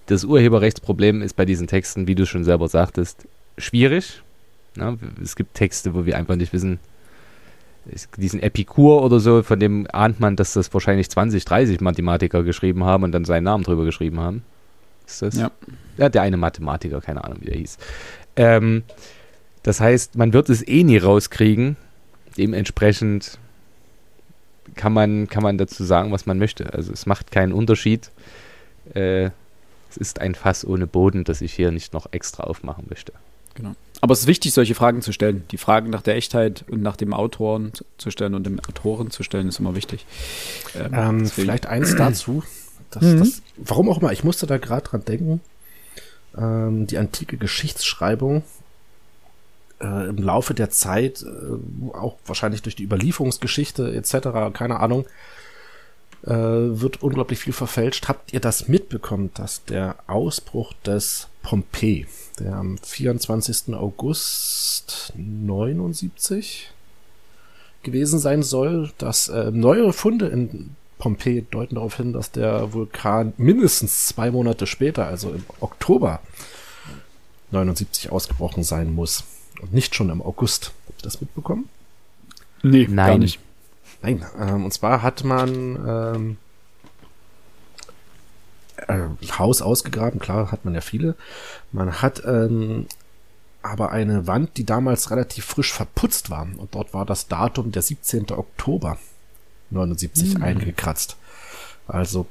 das Urheberrechtsproblem ist bei diesen Texten, wie du schon selber sagtest, schwierig. Na, es gibt Texte, wo wir einfach nicht wissen, diesen Epikur oder so, von dem ahnt man, dass das wahrscheinlich 20, 30 Mathematiker geschrieben haben und dann seinen Namen drüber geschrieben haben. Ist das? Ja. Ja, der eine Mathematiker, keine Ahnung, wie der hieß. Ähm, das heißt, man wird es eh nie rauskriegen. Dementsprechend kann man, kann man dazu sagen, was man möchte. Also es macht keinen Unterschied. Äh, es ist ein Fass ohne Boden, das ich hier nicht noch extra aufmachen möchte. Genau. Aber es ist wichtig, solche Fragen zu stellen. Die Fragen nach der Echtheit und nach dem Autoren zu stellen und dem Autoren zu stellen, ist immer wichtig. Ähm, ähm, vielleicht eins dazu. Das, mhm. das, warum auch immer, ich musste da gerade dran denken. Ähm, die antike Geschichtsschreibung äh, im Laufe der Zeit, äh, auch wahrscheinlich durch die Überlieferungsgeschichte etc., keine Ahnung, äh, wird unglaublich viel verfälscht. Habt ihr das mitbekommen, dass der Ausbruch des Pompeii, der am 24. August 79 gewesen sein soll, dass äh, neue Funde in Pompeii deuten darauf hin, dass der Vulkan mindestens zwei Monate später, also im Oktober 79 ausgebrochen sein muss und nicht schon im August. Habt ihr das mitbekommen? Nee, Nein. gar nicht. Nein, ähm, und zwar hat man ähm, äh, Haus ausgegraben, klar, hat man ja viele. Man hat ähm, aber eine Wand, die damals relativ frisch verputzt war. Und dort war das Datum der 17. Oktober 79 hm. eingekratzt. Also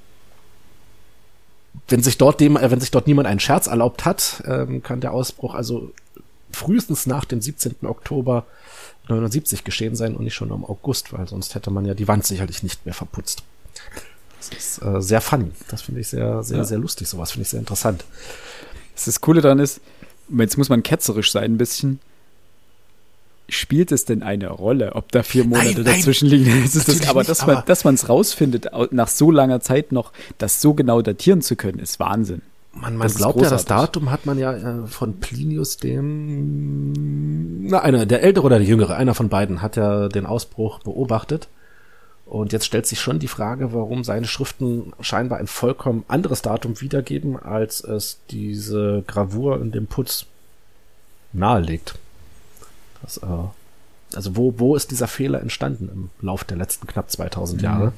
wenn sich dort dem, äh, wenn sich dort niemand einen Scherz erlaubt hat, ähm, kann der Ausbruch also frühestens nach dem 17. Oktober 79 geschehen sein und nicht schon im August, weil sonst hätte man ja die Wand sicherlich nicht mehr verputzt. Das ist äh, sehr funny. Das finde ich sehr, sehr, ja. sehr lustig. Sowas finde ich sehr interessant. Das Coole daran ist, jetzt muss man ketzerisch sein ein bisschen. Spielt es denn eine Rolle, ob da vier Monate nein, dazwischen nein, liegen? <laughs> Das das, aber, nicht, dass man, dass man es rausfindet, nach so langer Zeit noch, das so genau datieren zu können, ist Wahnsinn. Man, man glaubt ja, das Datum hat man ja äh, von Plinius dem, na, einer, der ältere oder der jüngere, einer von beiden hat ja den Ausbruch beobachtet. Und jetzt stellt sich schon die Frage, warum seine Schriften scheinbar ein vollkommen anderes Datum wiedergeben, als es diese Gravur in dem Putz nahelegt. Das, äh, also wo, wo ist dieser Fehler entstanden im Lauf der letzten knapp 2000 Jahre? Mhm.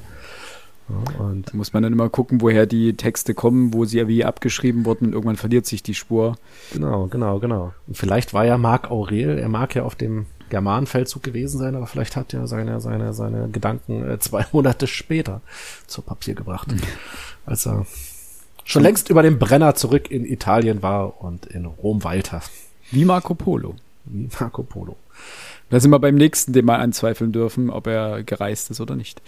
Ja, und da muss man dann immer gucken, woher die Texte kommen, wo sie ja wie abgeschrieben wurden. Irgendwann verliert sich die Spur. Genau, genau, genau. Und vielleicht war ja Marc Aurel, er mag ja auf dem Germanenfeldzug gewesen sein, aber vielleicht hat er seine, seine, seine Gedanken äh, zwei <laughs> Monate später zu Papier gebracht, mhm. als er schon längst über den Brenner zurück in Italien war und in Rom weilte. Wie Marco Polo. Wie Marco Polo. Da sind wir beim nächsten, den wir anzweifeln dürfen, ob er gereist ist oder nicht.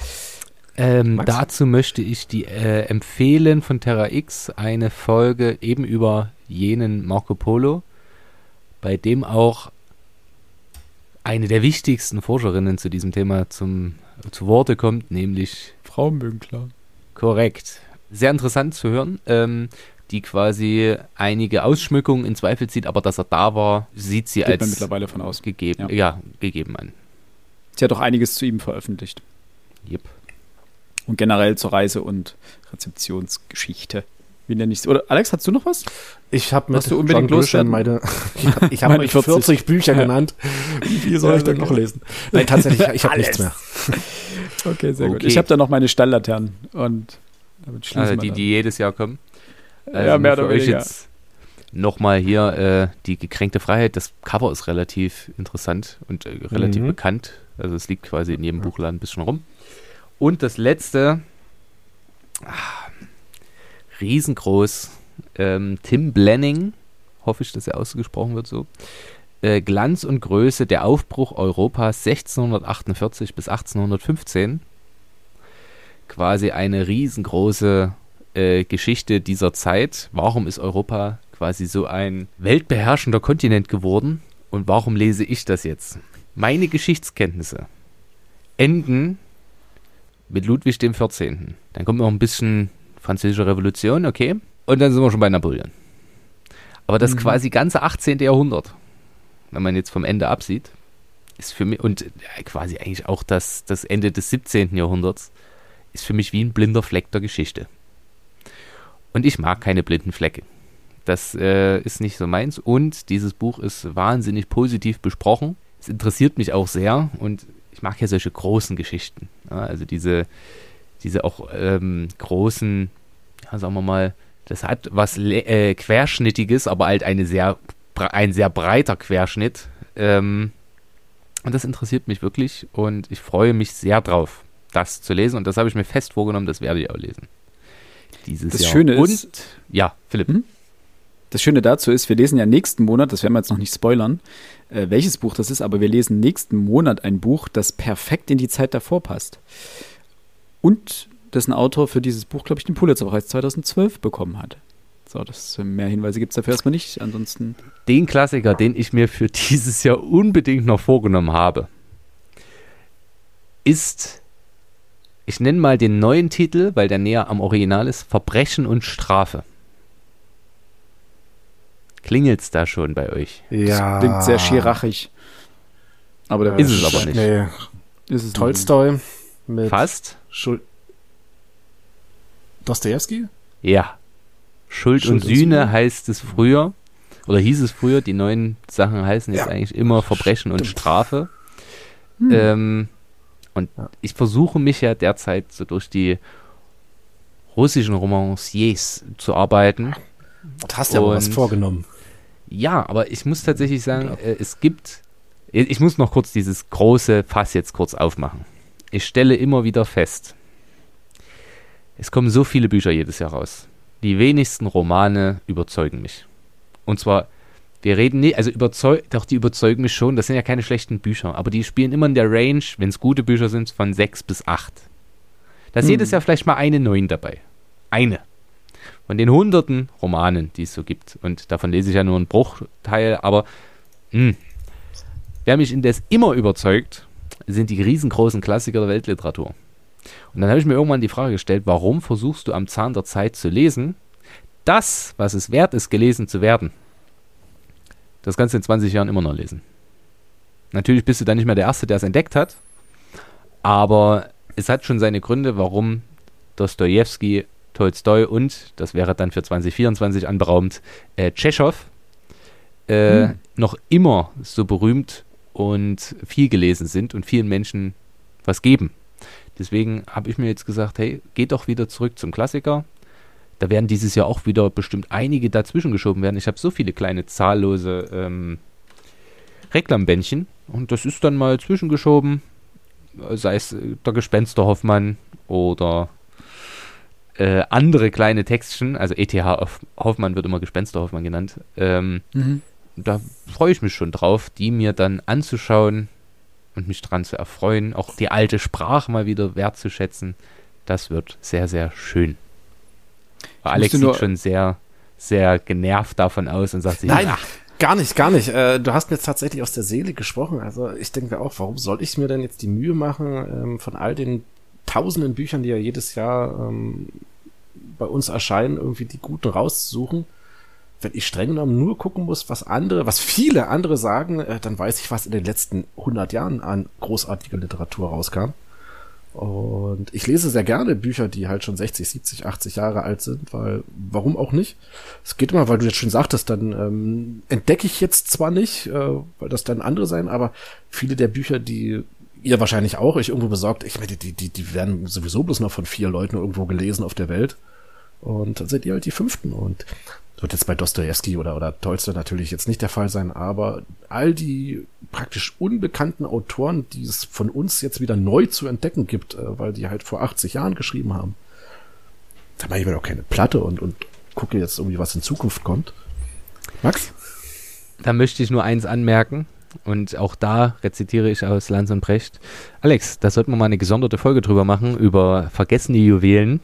Ähm, dazu möchte ich die äh, empfehlen von Terra X eine Folge eben über jenen Marco Polo, bei dem auch eine der wichtigsten Forscherinnen zu diesem Thema zum, zu Worte kommt, nämlich Frau Münkler. Korrekt. Sehr interessant zu hören, ähm, die quasi einige Ausschmückungen in Zweifel zieht, aber dass er da war, sieht sie Geht als mittlerweile von aus. gegeben, ja. ja. gegeben an. Sie hat auch einiges zu ihm veröffentlicht. Yep. Und generell zur Reise- und Rezeptionsgeschichte. Wie nenne ich es? Oder Alex, hast du noch was? Ich habe mit du unbedingt loswerden meine. <laughs> Ich habe hab euch 40, 40 Bücher <laughs> genannt. Wie viel soll ja, ich denn noch lesen? Nein, tatsächlich, ich habe nichts <laughs> mehr. Okay, sehr okay. gut. Ich habe da noch meine Stalllaternen und damit schließen also die, die jedes Jahr kommen. Also ja, mehr oder weniger. Nochmal hier äh, die gekränkte Freiheit. Das Cover ist relativ interessant und äh, relativ mhm. bekannt. Also es liegt quasi in jedem Buchladen ein bisschen rum. Und das letzte, ah, riesengroß, ähm, Tim Blenning, hoffe ich, dass er ausgesprochen wird so. Äh, Glanz und Größe, der Aufbruch Europas 1648 bis 1815. Quasi eine riesengroße äh, Geschichte dieser Zeit. Warum ist Europa quasi so ein weltbeherrschender Kontinent geworden? Und warum lese ich das jetzt? Meine Geschichtskenntnisse enden mit Ludwig dem 14. Dann kommt noch ein bisschen Französische Revolution, okay. Und dann sind wir schon bei Napoleon. Aber das mhm. quasi ganze 18. Jahrhundert, wenn man jetzt vom Ende absieht, ist für mich, und quasi eigentlich auch das, das Ende des 17. Jahrhunderts, ist für mich wie ein blinder Fleck der Geschichte. Und ich mag keine blinden Flecke. Das äh, ist nicht so meins. Und dieses Buch ist wahnsinnig positiv besprochen. Es interessiert mich auch sehr und ich mag ja solche großen Geschichten. Ja, also diese, diese auch ähm, großen, ja, sagen wir mal, das hat was äh, Querschnittiges, aber halt eine sehr, ein sehr breiter Querschnitt. Ähm, und das interessiert mich wirklich und ich freue mich sehr drauf, das zu lesen. Und das habe ich mir fest vorgenommen, das werde ich auch lesen. Dieses das Jahr. Schöne und, ist. Ja, Philipp. Hm? Das Schöne dazu ist, wir lesen ja nächsten Monat, das werden wir jetzt noch nicht spoilern, äh, welches Buch das ist, aber wir lesen nächsten Monat ein Buch, das perfekt in die Zeit davor passt. Und dessen Autor für dieses Buch, glaube ich, den Pulitzerpreis 2012 bekommen hat. So, das, mehr Hinweise gibt es dafür erstmal nicht. Ansonsten. Den Klassiker, den ich mir für <laughs> dieses Jahr unbedingt noch vorgenommen habe, ist, ich nenne mal den neuen Titel, weil der näher am Original ist, Verbrechen und Strafe. Klingelt es da schon bei euch? Ja. Das klingt sehr schierachig. Aber der ist es aber nicht. Nee. Ist es Tolstoi mit Fast? Schuld. Dostoevsky? Ja. Schuld, Schuld und, Sühne, Sühne heißt es früher. Oder hieß es früher. Die neuen Sachen heißen jetzt ja. eigentlich immer Verbrechen Stimmt. und Strafe. Hm. Ähm, und ja. ich versuche mich ja derzeit so durch die russischen Romanciers zu arbeiten. Du hast ja aber was Und- vorgenommen. Ja, aber ich muss tatsächlich sagen, äh, es gibt. Ich muss noch kurz dieses große Fass jetzt kurz aufmachen. Ich stelle immer wieder fest, es kommen so viele Bücher jedes Jahr raus. Die wenigsten Romane überzeugen mich. Und zwar, wir reden nicht, also überzeugt, doch die überzeugen mich schon, das sind ja keine schlechten Bücher, aber die spielen immer in der Range, wenn es gute Bücher sind, von sechs bis acht. Da ist Hm. jedes Jahr vielleicht mal eine neun dabei. Eine. Von den hunderten Romanen, die es so gibt. Und davon lese ich ja nur einen Bruchteil, aber mh. wer mich indes immer überzeugt, sind die riesengroßen Klassiker der Weltliteratur. Und dann habe ich mir irgendwann die Frage gestellt, warum versuchst du am Zahn der Zeit zu lesen, das, was es wert ist, gelesen zu werden, das kannst du in 20 Jahren immer noch lesen. Natürlich bist du dann nicht mehr der Erste, der es entdeckt hat, aber es hat schon seine Gründe, warum Dostoevsky, Tolstoi und, das wäre dann für 2024 anberaumt, äh, Tschechow äh, Hm. noch immer so berühmt und viel gelesen sind und vielen Menschen was geben. Deswegen habe ich mir jetzt gesagt, hey, geht doch wieder zurück zum Klassiker. Da werden dieses Jahr auch wieder bestimmt einige dazwischen geschoben werden. Ich habe so viele kleine zahllose ähm, Reklambändchen und das ist dann mal zwischengeschoben, sei es äh, der Gespensterhoffmann oder äh, andere kleine Textchen, also ETH Hoff- Hoffmann wird immer Gespensterhoffmann genannt. Ähm, Mhm. Da freue ich mich schon drauf, die mir dann anzuschauen und mich dran zu erfreuen, auch die alte Sprache mal wieder wertzuschätzen. Das wird sehr, sehr schön. Alex sieht schon sehr, sehr genervt davon aus und sagt sich, Nein, ach, gar nicht, gar nicht. Äh, du hast mir jetzt tatsächlich aus der Seele gesprochen. Also ich denke auch, warum soll ich mir denn jetzt die Mühe machen, ähm, von all den tausenden Büchern, die ja jedes Jahr ähm, bei uns erscheinen, irgendwie die guten rauszusuchen? Wenn ich streng genommen nur gucken muss, was andere, was viele andere sagen, äh, dann weiß ich, was in den letzten 100 Jahren an großartiger Literatur rauskam. Und ich lese sehr gerne Bücher, die halt schon 60, 70, 80 Jahre alt sind, weil warum auch nicht? Es geht immer, weil du jetzt schon sagtest, dann ähm, entdecke ich jetzt zwar nicht, äh, weil das dann andere sein, aber viele der Bücher, die ihr wahrscheinlich auch euch irgendwo besorgt, ich meine, die, die, die werden sowieso bloß noch von vier Leuten irgendwo gelesen auf der Welt. Und dann seid ihr halt die Fünften. Und wird jetzt bei Dostoevsky oder, oder Tolstoi natürlich jetzt nicht der Fall sein, aber all die praktisch unbekannten Autoren, die es von uns jetzt wieder neu zu entdecken gibt, äh, weil die halt vor 80 Jahren geschrieben haben, da mache ich mir doch keine Platte und, und gucke jetzt irgendwie, was in Zukunft kommt. Max? da möchte ich nur eins anmerken. Und auch da rezitiere ich aus Lanz und Brecht. Alex, da sollten wir mal eine gesonderte Folge drüber machen, über vergessene Juwelen,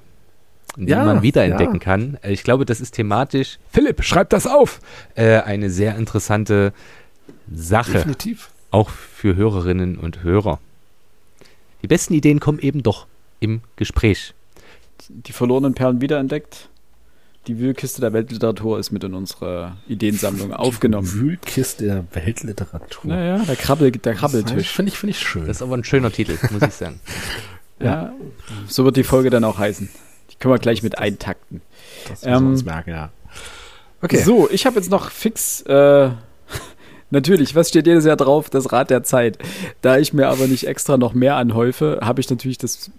die Ja, man wiederentdecken ja. kann. Äh, Ich glaube, das ist thematisch, Philipp, schreib das auf, äh, eine sehr interessante Sache. Definitiv. auch für Hörerinnen und Hörer. Die besten Ideen kommen eben doch im Gespräch. Die verlorenen Perlen wiederentdeckt. Die Wühlkiste der Weltliteratur ist mit in unsere Ideensammlung aufgenommen. Wühlkiste der Weltliteratur. Naja, der, Krabbel, der Das Krabbeltisch. Finde ich, finde ich schön. Das ist aber ein schöner Titel, muss ich sagen. <laughs> Ja, so wird die Folge dann auch heißen. Können wir gleich mit eintakten. das wir ähm, uns merken, ja. Okay. So, ich habe jetzt noch fix, äh, <laughs> natürlich, was steht jedes Jahr drauf? Das Rad der Zeit. Da ich mir aber nicht extra noch mehr anhäufe, habe ich natürlich das,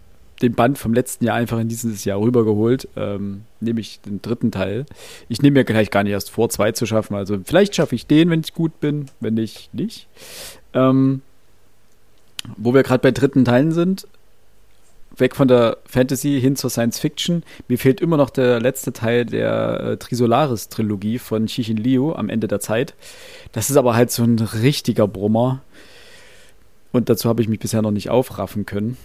den Band vom letzten Jahr einfach in dieses Jahr rübergeholt, ähm, nämlich den dritten Teil. Ich nehme mir gleich gar nicht erst vor, zwei zu schaffen. Also vielleicht schaffe ich den, wenn ich gut bin, wenn nicht, nicht. Ähm, wo wir gerade bei dritten Teilen sind, weg von der Fantasy hin zur Science Fiction. Mir fehlt immer noch der letzte Teil der äh, Trisolaris-Trilogie von Chichin Liu am Ende der Zeit. Das ist aber halt so ein richtiger Brummer. Und dazu habe ich mich bisher noch nicht aufraffen können.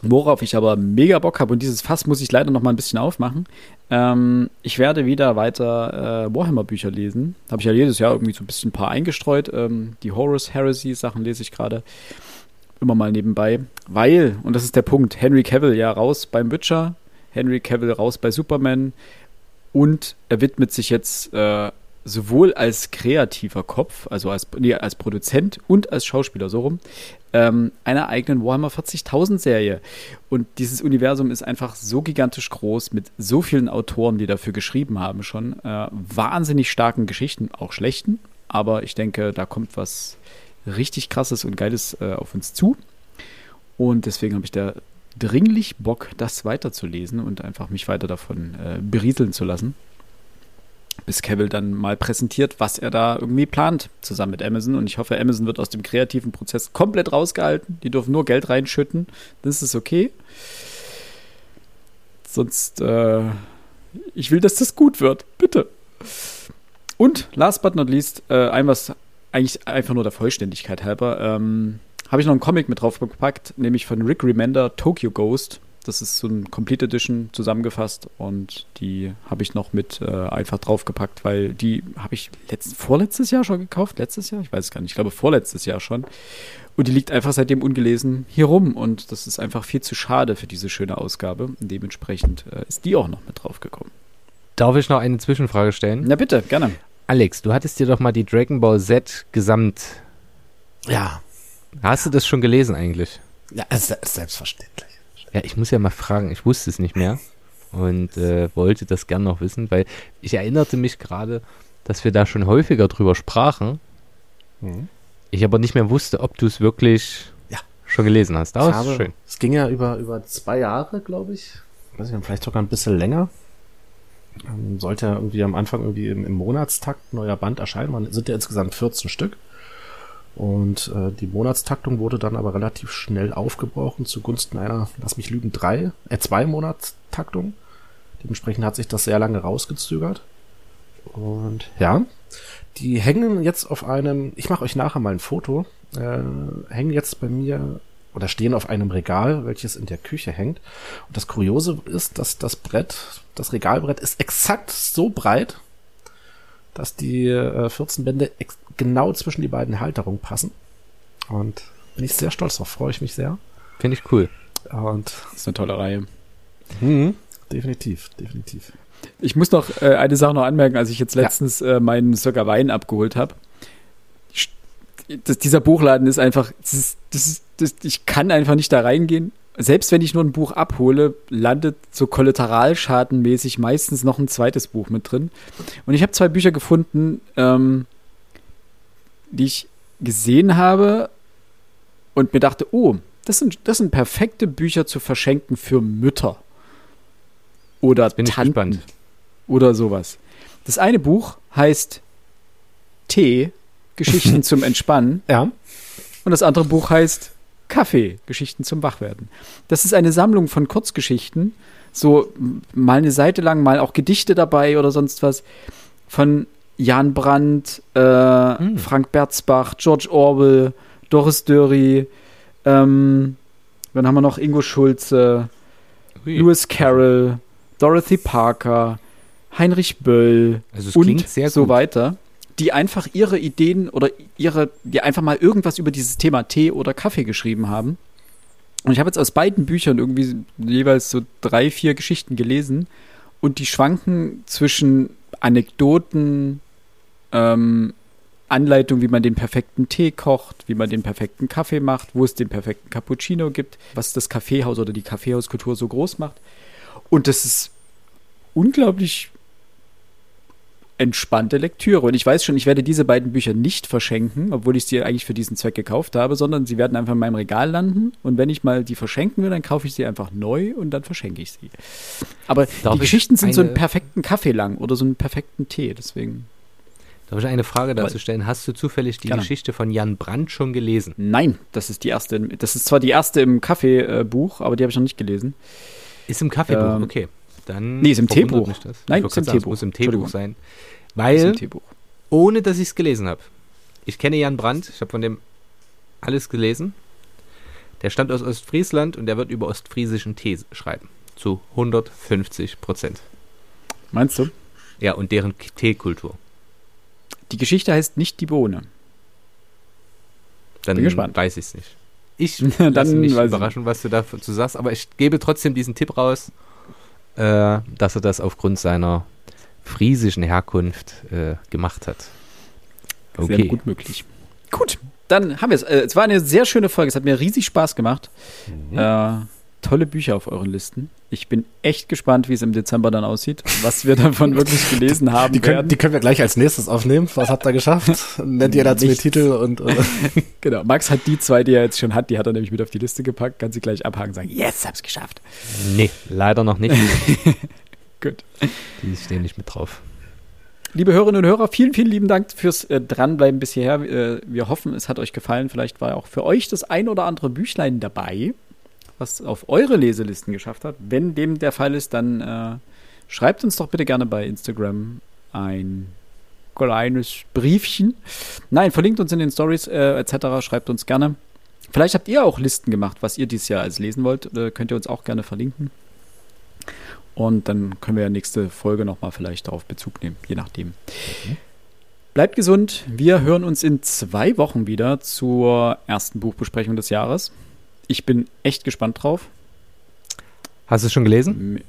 Worauf ich aber mega Bock habe, und dieses Fass muss ich leider noch mal ein bisschen aufmachen. Ähm, ich werde wieder weiter äh, Warhammer-Bücher lesen. Habe ich ja jedes Jahr irgendwie so ein bisschen ein paar eingestreut. Ähm, die Horus Heresy-Sachen lese ich gerade immer mal nebenbei. Weil, und das ist der Punkt, Henry Cavill ja raus beim Witcher, Henry Cavill raus bei Superman und er widmet sich jetzt äh, sowohl als kreativer Kopf, also als, nee, als Produzent und als Schauspieler, so rum, ähm, einer eigenen Warhammer 40.000 Serie. Und dieses Universum ist einfach so gigantisch groß mit so vielen Autoren, die dafür geschrieben haben schon. Äh, wahnsinnig starken Geschichten, auch schlechten. Aber ich denke, da kommt was richtig krasses und geiles äh, auf uns zu. Und deswegen habe ich da dringlich Bock, das weiterzulesen und einfach mich weiter davon äh, berieseln zu lassen. Bis Cavill dann mal präsentiert, was er da irgendwie plant, zusammen mit Amazon. Und ich hoffe, Amazon wird aus dem kreativen Prozess komplett rausgehalten. Die dürfen nur Geld reinschütten. Das ist okay. Sonst, äh, ich will, dass das gut wird. Bitte. Und last but not least, äh, ein was eigentlich einfach nur der Vollständigkeit halber, ähm, habe ich noch einen Comic mit drauf gepackt, nämlich von Rick Remender, Tokyo Ghost. Das ist so ein Complete Edition zusammengefasst und die habe ich noch mit äh, einfach draufgepackt, weil die habe ich letzt, vorletztes Jahr schon gekauft. Letztes Jahr? Ich weiß es gar nicht. Ich glaube vorletztes Jahr schon. Und die liegt einfach seitdem ungelesen hier rum und das ist einfach viel zu schade für diese schöne Ausgabe. Und dementsprechend äh, ist die auch noch mit draufgekommen. Darf ich noch eine Zwischenfrage stellen? Na bitte, gerne. Alex, du hattest dir doch mal die Dragon Ball Z Gesamt. Ja. Hast du das schon gelesen eigentlich? Ja, selbstverständlich. Ja, ich muss ja mal fragen, ich wusste es nicht mehr und äh, wollte das gern noch wissen, weil ich erinnerte mich gerade, dass wir da schon häufiger drüber sprachen. Mhm. Ich aber nicht mehr wusste, ob du es wirklich Ja. schon gelesen hast. Das ist schön. Es ging ja über, über zwei Jahre, glaube ich. Weiß nicht, vielleicht sogar ein bisschen länger. Ähm, sollte ja irgendwie am Anfang irgendwie im, im Monatstakt neuer Band erscheinen. Man sind ja insgesamt 14 Stück. Und äh, die Monatstaktung wurde dann aber relativ schnell aufgebrochen zugunsten einer, lass mich lügen, drei, äh, zwei Monatstaktung. Dementsprechend hat sich das sehr lange rausgezögert. Und ja, die hängen jetzt auf einem, ich mache euch nachher mal ein Foto, äh, hängen jetzt bei mir oder stehen auf einem Regal, welches in der Küche hängt. Und das Kuriose ist, dass das Brett, das Regalbrett ist exakt so breit, dass die äh, 14 Bände ex- genau zwischen die beiden Halterungen passen. Und bin ich sehr stolz drauf, freue ich mich sehr. Finde ich cool. Und Das ist eine tolle Reihe. hm, definitiv, definitiv. Ich muss noch äh, eine Sache noch anmerken, als ich jetzt Ja. letztens äh, meinen Circa Wein abgeholt habe. Dieser Buchladen ist einfach, das ist, das ist, das, ich kann einfach nicht da reingehen. Selbst wenn ich nur ein Buch abhole, landet so kollateralschadenmäßig meistens noch ein zweites Buch mit drin. Und ich habe zwei Bücher gefunden, ähm, die ich gesehen habe und mir dachte, oh, das sind, das sind perfekte Bücher zu verschenken für Mütter. Oder bin ich Tanten gespannt. oder sowas. Das eine Buch heißt Tee, Geschichten <laughs> zum Entspannen. Ja, Und das andere Buch heißt Kaffee, Geschichten zum Wachwerden. Das ist eine Sammlung von Kurzgeschichten, so mal eine Seite lang, mal auch Gedichte dabei oder sonst was, von Jan Brandt, äh, Hm. Frank Berzbach, George Orwell, Doris Dörry, ähm, dann haben wir noch Ingo Schulze, Ui. Lewis Carroll, Dorothy Parker, Heinrich Böll Also es und so gut. weiter, die einfach ihre Ideen oder ihre, die einfach mal irgendwas über dieses Thema Tee oder Kaffee geschrieben haben. Und ich habe jetzt aus beiden Büchern irgendwie jeweils so drei, vier Geschichten gelesen und die schwanken zwischen Anekdoten, ähm, Anleitung, wie man den perfekten Tee kocht, wie man den perfekten Kaffee macht, wo es den perfekten Cappuccino gibt, was das Kaffeehaus oder die Kaffeehauskultur so groß macht. Und das ist unglaublich entspannte Lektüre. Und ich weiß schon, ich werde diese beiden Bücher nicht verschenken, obwohl ich sie eigentlich für diesen Zweck gekauft habe, sondern sie werden einfach in meinem Regal landen. Und wenn ich mal die verschenken will, dann kaufe ich sie einfach neu und dann verschenke ich sie. Aber Darf die ich Geschichten sind so einen eine- perfekten Kaffee lang oder so einen perfekten Tee. Deswegen. Darf ich eine Frage dazu stellen? Hast du zufällig die Gerne. Geschichte von Jan Brandt schon gelesen? Nein, das ist die erste. Das ist zwar die erste im Kaffeebuch, aber die habe ich noch nicht gelesen. Ist im Kaffeebuch, Ähm, okay. Dann nee, ist im Teebuch. mich das. Nein, ist im Teebuch. muss im Teebuch sein. Weil, ohne dass ich es gelesen habe. Ich kenne Jan Brandt, ich habe von dem alles gelesen. Der stammt aus Ostfriesland und der wird über ostfriesischen Tee schreiben. Zu 150 Prozent. Meinst du? Ja, und deren Teekultur. Die Geschichte heißt nicht die Bohne. Dann Bin gespannt. weiß ich es nicht. Ich <laughs> Dann lasse mich weiß ich überraschen, was du dazu sagst, aber ich gebe trotzdem diesen Tipp raus, äh, dass er das aufgrund seiner friesischen Herkunft äh, gemacht hat. Sehr Okay. gut möglich. Gut, dann haben wir es. Äh, es war eine sehr schöne Folge. Es hat mir riesig Spaß gemacht. Mhm. Äh, tolle Bücher auf euren Listen. Ich bin echt gespannt, wie es im Dezember dann aussieht, was wir davon wirklich gelesen haben Die können, werden. die können wir gleich als nächstes aufnehmen. Was habt ihr geschafft? <laughs> Nennt jeder zwei Nichts. Titel und, <laughs> genau. Max hat die zwei, die er jetzt schon hat, die hat er nämlich mit auf die Liste gepackt. Kann sie gleich abhaken und sagen, yes, hab's geschafft. Nee, leider noch nicht. <laughs> Gut. Die stehen nicht mit drauf. Liebe Hörerinnen und Hörer, vielen, vielen lieben Dank fürs äh, Dranbleiben bis hierher. Äh, wir hoffen, es hat euch gefallen. Vielleicht war auch für euch das ein oder andere Büchlein dabei, was auf eure Leselisten geschafft hat. Wenn dem der Fall ist, dann äh, schreibt uns doch bitte gerne bei Instagram ein kleines Briefchen. Nein, verlinkt uns in den Stories äh, etc. Schreibt uns gerne. Vielleicht habt ihr auch Listen gemacht, was ihr dieses Jahr als lesen wollt. Äh, könnt ihr uns auch gerne verlinken. Und dann können wir ja nächste Folge nochmal vielleicht darauf Bezug nehmen, je nachdem. Bleibt gesund. Wir hören uns in zwei Wochen wieder zur ersten Buchbesprechung des Jahres. Ich bin echt gespannt drauf. Hast du es schon gelesen?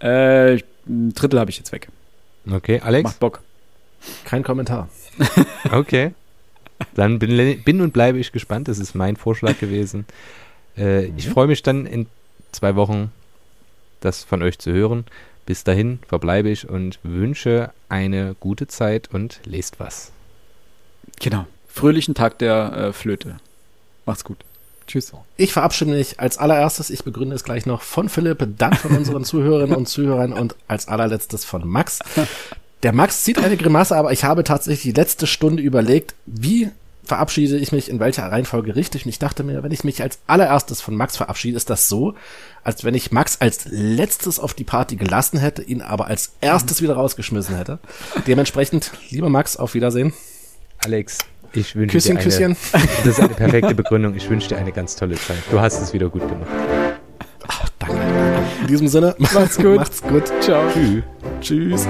Äh, ein Drittel habe ich jetzt weg. Okay, Alex? Macht Bock. kein Kommentar. <laughs> Okay. Dann bin, bin und bleibe ich gespannt. Das ist mein Vorschlag gewesen. Äh, ich freue mich dann in zwei Wochen, das von euch zu hören. Bis dahin verbleibe ich und wünsche eine gute Zeit und lest was. Genau. Fröhlichen Tag der äh, Flöte. Macht's gut. Tschüss. Ich verabschiede mich als allererstes, ich begründe es gleich noch von Philipp, dann von unseren Zuhörerinnen und Zuhörern und als allerletztes von Max. Der Max zieht eine Grimasse, aber ich habe tatsächlich die letzte Stunde überlegt, wie verabschiede ich mich in welcher Reihenfolge richtig. Und ich dachte mir, wenn ich mich als allererstes von Max verabschiede, ist das so, als wenn ich Max als letztes auf die Party gelassen hätte, ihn aber als erstes wieder rausgeschmissen hätte. Dementsprechend, lieber Max, auf Wiedersehen. Alex, ich wünsche Küsschen, dir eine, Küsschen. <laughs> Das ist eine perfekte Begründung. Ich wünsche dir eine ganz tolle Zeit. Du hast es wieder gut gemacht. Danke. In diesem Sinne, Macht's gut. Macht's gut. Ciao. Tschüss. Tschüss.